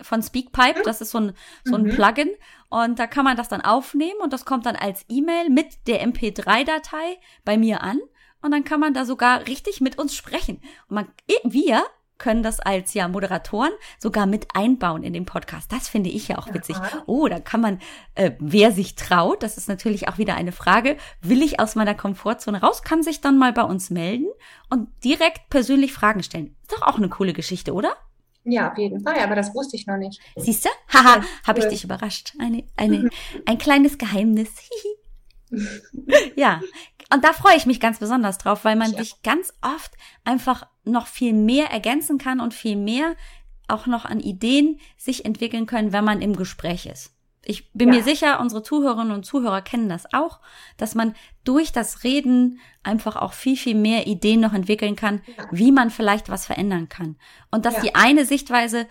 von Speakpipe. Das ist so ein, so ein mhm. Plugin. Und da kann man das dann aufnehmen und das kommt dann als E-Mail mit der MP3-Datei bei mir an. Und dann kann man da sogar richtig mit uns sprechen. Und man, wir können das als ja Moderatoren sogar mit einbauen in den Podcast. Das finde ich ja auch witzig. Oh, da kann man, äh, wer sich traut, das ist natürlich auch wieder eine Frage, will ich aus meiner Komfortzone raus, kann sich dann mal bei uns melden und direkt persönlich Fragen stellen. Ist doch auch eine coole Geschichte, oder? Ja, auf jeden Fall, aber das wusste ich noch nicht. Siehst du? Haha, habe ich dich überrascht. Eine, eine, ein kleines Geheimnis. ja, und da freue ich mich ganz besonders drauf, weil man ja. dich ganz oft einfach noch viel mehr ergänzen kann und viel mehr auch noch an Ideen sich entwickeln können, wenn man im Gespräch ist. Ich bin ja. mir sicher, unsere Zuhörerinnen und Zuhörer kennen das auch, dass man durch das Reden einfach auch viel, viel mehr Ideen noch entwickeln kann, ja. wie man vielleicht was verändern kann. Und dass ja. die eine Sichtweise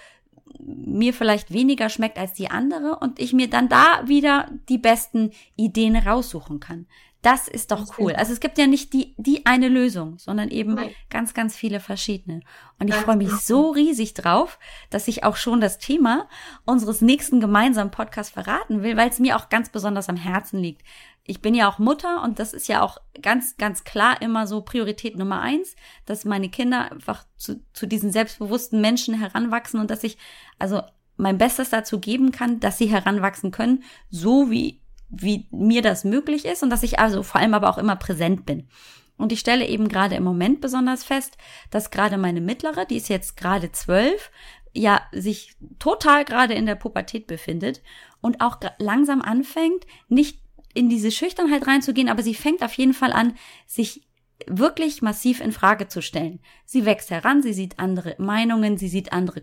mir vielleicht weniger schmeckt als die andere und ich mir dann da wieder die besten Ideen raussuchen kann. Das ist doch cool. Also es gibt ja nicht die, die eine Lösung, sondern eben Nein. ganz, ganz viele verschiedene. Und ich freue mich genau. so riesig drauf, dass ich auch schon das Thema unseres nächsten gemeinsamen Podcasts verraten will, weil es mir auch ganz besonders am Herzen liegt. Ich bin ja auch Mutter und das ist ja auch ganz, ganz klar immer so Priorität Nummer eins, dass meine Kinder einfach zu, zu diesen selbstbewussten Menschen heranwachsen und dass ich also mein Bestes dazu geben kann, dass sie heranwachsen können, so wie wie mir das möglich ist und dass ich also vor allem aber auch immer präsent bin. Und ich stelle eben gerade im Moment besonders fest, dass gerade meine mittlere, die ist jetzt gerade zwölf, ja, sich total gerade in der Pubertät befindet und auch langsam anfängt, nicht in diese Schüchternheit reinzugehen, aber sie fängt auf jeden Fall an, sich wirklich massiv in Frage zu stellen. Sie wächst heran, sie sieht andere Meinungen, sie sieht andere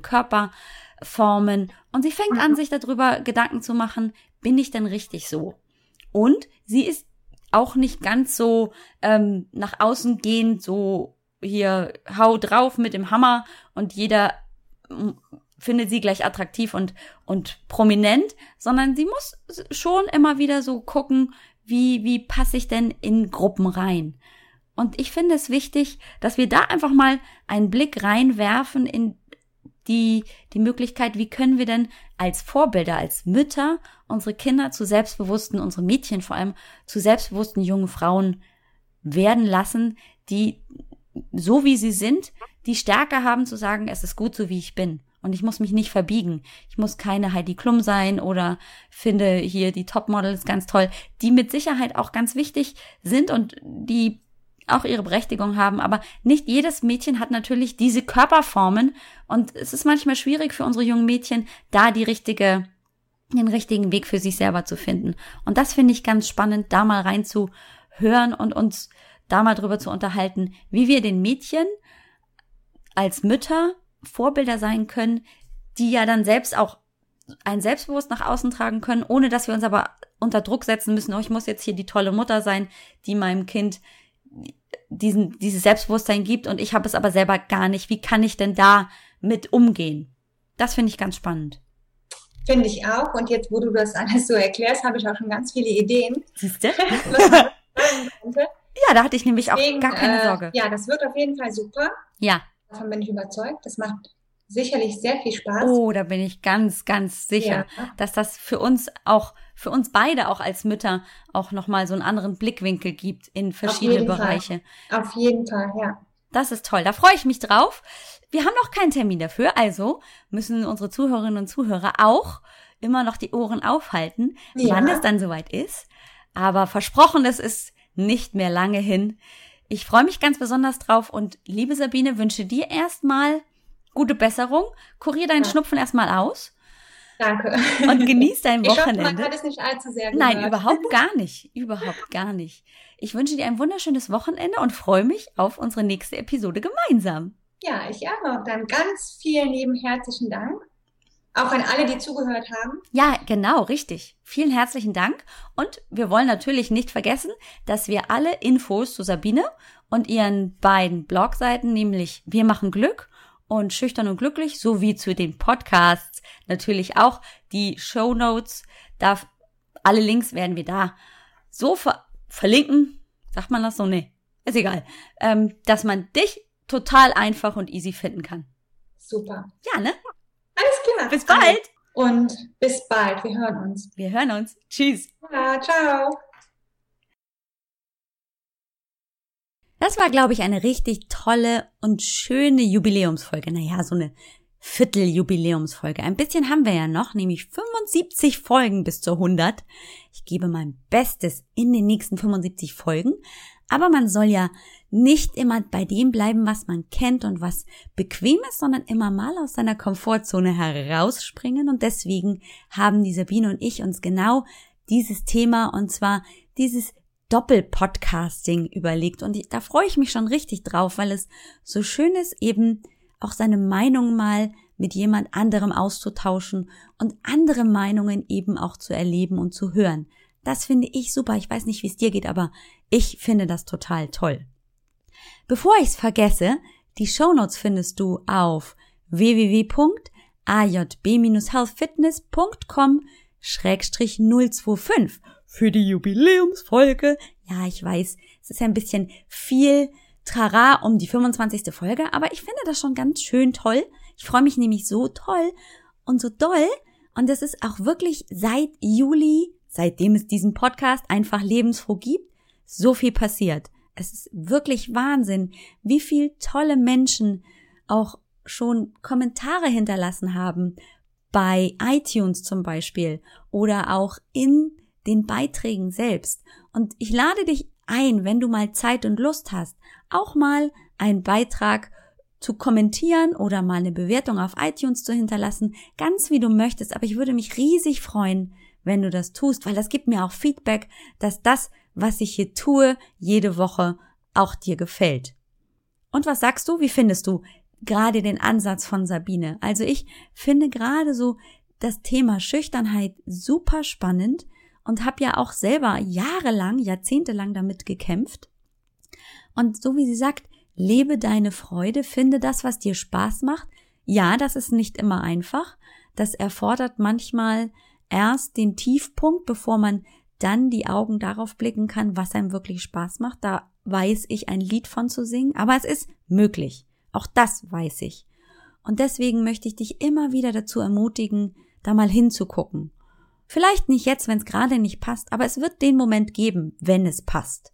Körperformen und sie fängt an, mhm. sich darüber Gedanken zu machen, bin ich denn richtig so? Und sie ist auch nicht ganz so ähm, nach außen gehend, so hier hau drauf mit dem Hammer und jeder findet sie gleich attraktiv und, und prominent, sondern sie muss schon immer wieder so gucken, wie, wie passe ich denn in Gruppen rein. Und ich finde es wichtig, dass wir da einfach mal einen Blick reinwerfen in die, die Möglichkeit, wie können wir denn als Vorbilder, als Mütter unsere Kinder zu selbstbewussten, unsere Mädchen vor allem zu selbstbewussten jungen Frauen werden lassen, die so wie sie sind, die Stärke haben zu sagen, es ist gut so wie ich bin. Und ich muss mich nicht verbiegen. Ich muss keine Heidi Klum sein oder finde hier die Topmodels ganz toll, die mit Sicherheit auch ganz wichtig sind und die auch ihre Berechtigung haben, aber nicht jedes Mädchen hat natürlich diese Körperformen und es ist manchmal schwierig für unsere jungen Mädchen, da die richtige, den richtigen Weg für sich selber zu finden. Und das finde ich ganz spannend, da mal reinzuhören und uns da mal drüber zu unterhalten, wie wir den Mädchen als Mütter Vorbilder sein können, die ja dann selbst auch ein Selbstbewusst nach außen tragen können, ohne dass wir uns aber unter Druck setzen müssen, oh, ich muss jetzt hier die tolle Mutter sein, die meinem Kind diesen, dieses Selbstbewusstsein gibt und ich habe es aber selber gar nicht. Wie kann ich denn da mit umgehen? Das finde ich ganz spannend. Finde ich auch. Und jetzt, wo du das alles so erklärst, habe ich auch schon ganz viele Ideen. Siehst du? ja, da hatte ich nämlich Deswegen, auch gar keine äh, Sorge. ja, das wird auf jeden Fall super. Ja. Davon bin ich überzeugt. Das macht sicherlich sehr viel Spaß. Oh, da bin ich ganz, ganz sicher, ja. dass das für uns auch, für uns beide auch als Mütter auch nochmal so einen anderen Blickwinkel gibt in verschiedene Auf Bereiche. Fall. Auf jeden Fall, ja. Das ist toll. Da freue ich mich drauf. Wir haben noch keinen Termin dafür, also müssen unsere Zuhörerinnen und Zuhörer auch immer noch die Ohren aufhalten, ja. wann es dann soweit ist. Aber versprochen, es ist nicht mehr lange hin. Ich freue mich ganz besonders drauf und liebe Sabine, wünsche dir erstmal gute Besserung. Kurier deinen ja. Schnupfen erstmal aus. Danke. Und genieß dein Wochenende. Ich hoffe, man hat es nicht allzu sehr gehört. Nein, überhaupt gar nicht. Überhaupt gar nicht. Ich wünsche dir ein wunderschönes Wochenende und freue mich auf unsere nächste Episode gemeinsam. Ja, ich auch. Dann ganz vielen lieben herzlichen Dank. Auch an alle, die zugehört haben. Ja, genau, richtig. Vielen herzlichen Dank. Und wir wollen natürlich nicht vergessen, dass wir alle Infos zu Sabine und ihren beiden Blogseiten, nämlich Wir machen Glück und Schüchtern und Glücklich, sowie zu den Podcasts natürlich auch die Show Notes. Da, alle Links werden wir da so ver verlinken. Sagt man das so? Nee, ist egal. Ähm, dass man dich total einfach und easy finden kann. Super. Ja, ne? Alles klar. Bis bald. Und bis bald. Wir hören uns. Wir hören uns. Tschüss. Ja, ciao. Das war, glaube ich, eine richtig tolle und schöne Jubiläumsfolge. Naja, so eine Vierteljubiläumsfolge. Ein bisschen haben wir ja noch, nämlich 75 Folgen bis zur 100. Ich gebe mein Bestes in den nächsten 75 Folgen. Aber man soll ja nicht immer bei dem bleiben, was man kennt und was bequem ist, sondern immer mal aus seiner Komfortzone herausspringen. Und deswegen haben die Sabine und ich uns genau dieses Thema und zwar dieses Doppelpodcasting überlegt und da freue ich mich schon richtig drauf, weil es so schön ist, eben auch seine Meinung mal mit jemand anderem auszutauschen und andere Meinungen eben auch zu erleben und zu hören. Das finde ich super. Ich weiß nicht, wie es dir geht, aber ich finde das total toll. Bevor ich es vergesse, die Shownotes findest du auf www.ajb-healthfitness.com 025 für die Jubiläumsfolge. Ja, ich weiß, es ist ein bisschen viel Trara um die 25. Folge, aber ich finde das schon ganz schön toll. Ich freue mich nämlich so toll und so doll. Und es ist auch wirklich seit Juli, seitdem es diesen Podcast einfach lebensfroh gibt, so viel passiert. Es ist wirklich Wahnsinn, wie viel tolle Menschen auch schon Kommentare hinterlassen haben, bei iTunes zum Beispiel oder auch in den Beiträgen selbst. Und ich lade dich ein, wenn du mal Zeit und Lust hast, auch mal einen Beitrag zu kommentieren oder mal eine Bewertung auf iTunes zu hinterlassen, ganz wie du möchtest. Aber ich würde mich riesig freuen, wenn du das tust, weil das gibt mir auch Feedback, dass das, was ich hier tue, jede Woche auch dir gefällt. Und was sagst du? Wie findest du gerade den Ansatz von Sabine? Also ich finde gerade so das Thema Schüchternheit super spannend und habe ja auch selber jahrelang, jahrzehntelang damit gekämpft. Und so wie sie sagt, lebe deine Freude, finde das, was dir Spaß macht. Ja, das ist nicht immer einfach. Das erfordert manchmal erst den Tiefpunkt, bevor man dann die Augen darauf blicken kann, was einem wirklich Spaß macht. Da weiß ich ein Lied von zu singen, aber es ist möglich. Auch das weiß ich. Und deswegen möchte ich dich immer wieder dazu ermutigen, da mal hinzugucken Vielleicht nicht jetzt, wenn es gerade nicht passt, aber es wird den Moment geben, wenn es passt.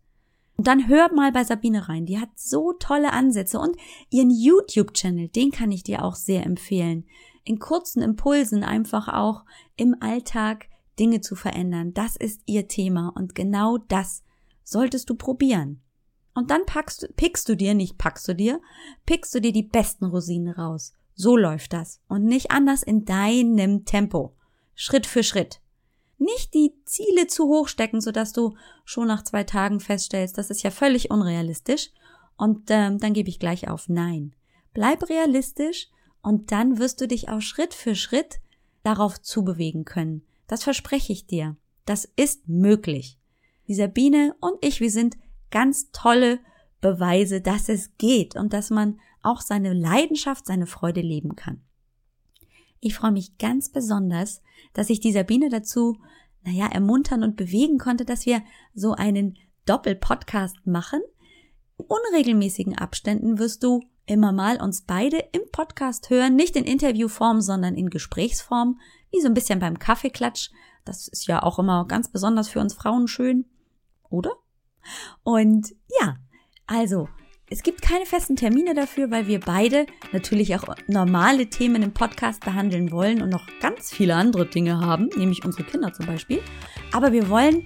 Und dann hör mal bei Sabine rein. Die hat so tolle Ansätze und ihren YouTube-Channel, den kann ich dir auch sehr empfehlen. In kurzen Impulsen einfach auch im Alltag Dinge zu verändern. Das ist ihr Thema und genau das solltest du probieren. Und dann packst, pickst du dir, nicht packst du dir, pickst du dir die besten Rosinen raus. So läuft das und nicht anders in deinem Tempo. Schritt für Schritt. Nicht die Ziele zu hoch stecken, sodass du schon nach zwei Tagen feststellst, das ist ja völlig unrealistisch und ähm, dann gebe ich gleich auf. Nein. bleib realistisch und dann wirst du dich auch Schritt für Schritt darauf zubewegen können. Das verspreche ich dir. Das ist möglich. Die Sabine und ich, wir sind ganz tolle Beweise, dass es geht und dass man auch seine Leidenschaft, seine Freude leben kann. Ich freue mich ganz besonders, dass ich die Sabine dazu, naja, ermuntern und bewegen konnte, dass wir so einen Doppel-Podcast machen. In unregelmäßigen Abständen wirst du immer mal uns beide im Podcast hören, nicht in Interviewform, sondern in Gesprächsform, wie so ein bisschen beim Kaffeeklatsch. Das ist ja auch immer ganz besonders für uns Frauen schön, oder? Und ja, also, es gibt keine festen Termine dafür, weil wir beide natürlich auch normale Themen im Podcast behandeln wollen und noch ganz viele andere Dinge haben, nämlich unsere Kinder zum Beispiel. Aber wir wollen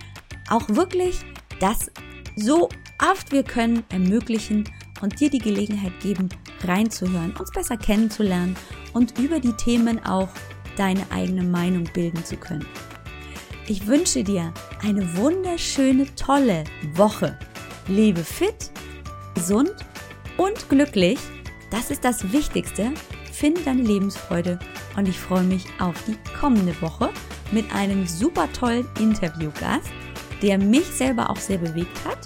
auch wirklich das so oft wir können ermöglichen und dir die Gelegenheit geben, reinzuhören, uns besser kennenzulernen und über die Themen auch deine eigene Meinung bilden zu können. Ich wünsche dir eine wunderschöne, tolle Woche. Lebe fit, gesund und glücklich. Das ist das Wichtigste. Finde deine Lebensfreude und ich freue mich auf die kommende Woche mit einem super tollen Interviewgast, der mich selber auch sehr bewegt hat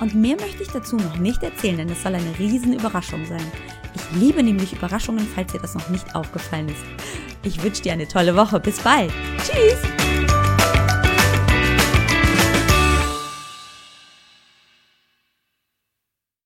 und mehr möchte ich dazu noch nicht erzählen, denn es soll eine riesen Überraschung sein. Ich liebe nämlich Überraschungen, falls dir das noch nicht aufgefallen ist. Ich wünsche dir eine tolle Woche. Bis bald. Tschüss.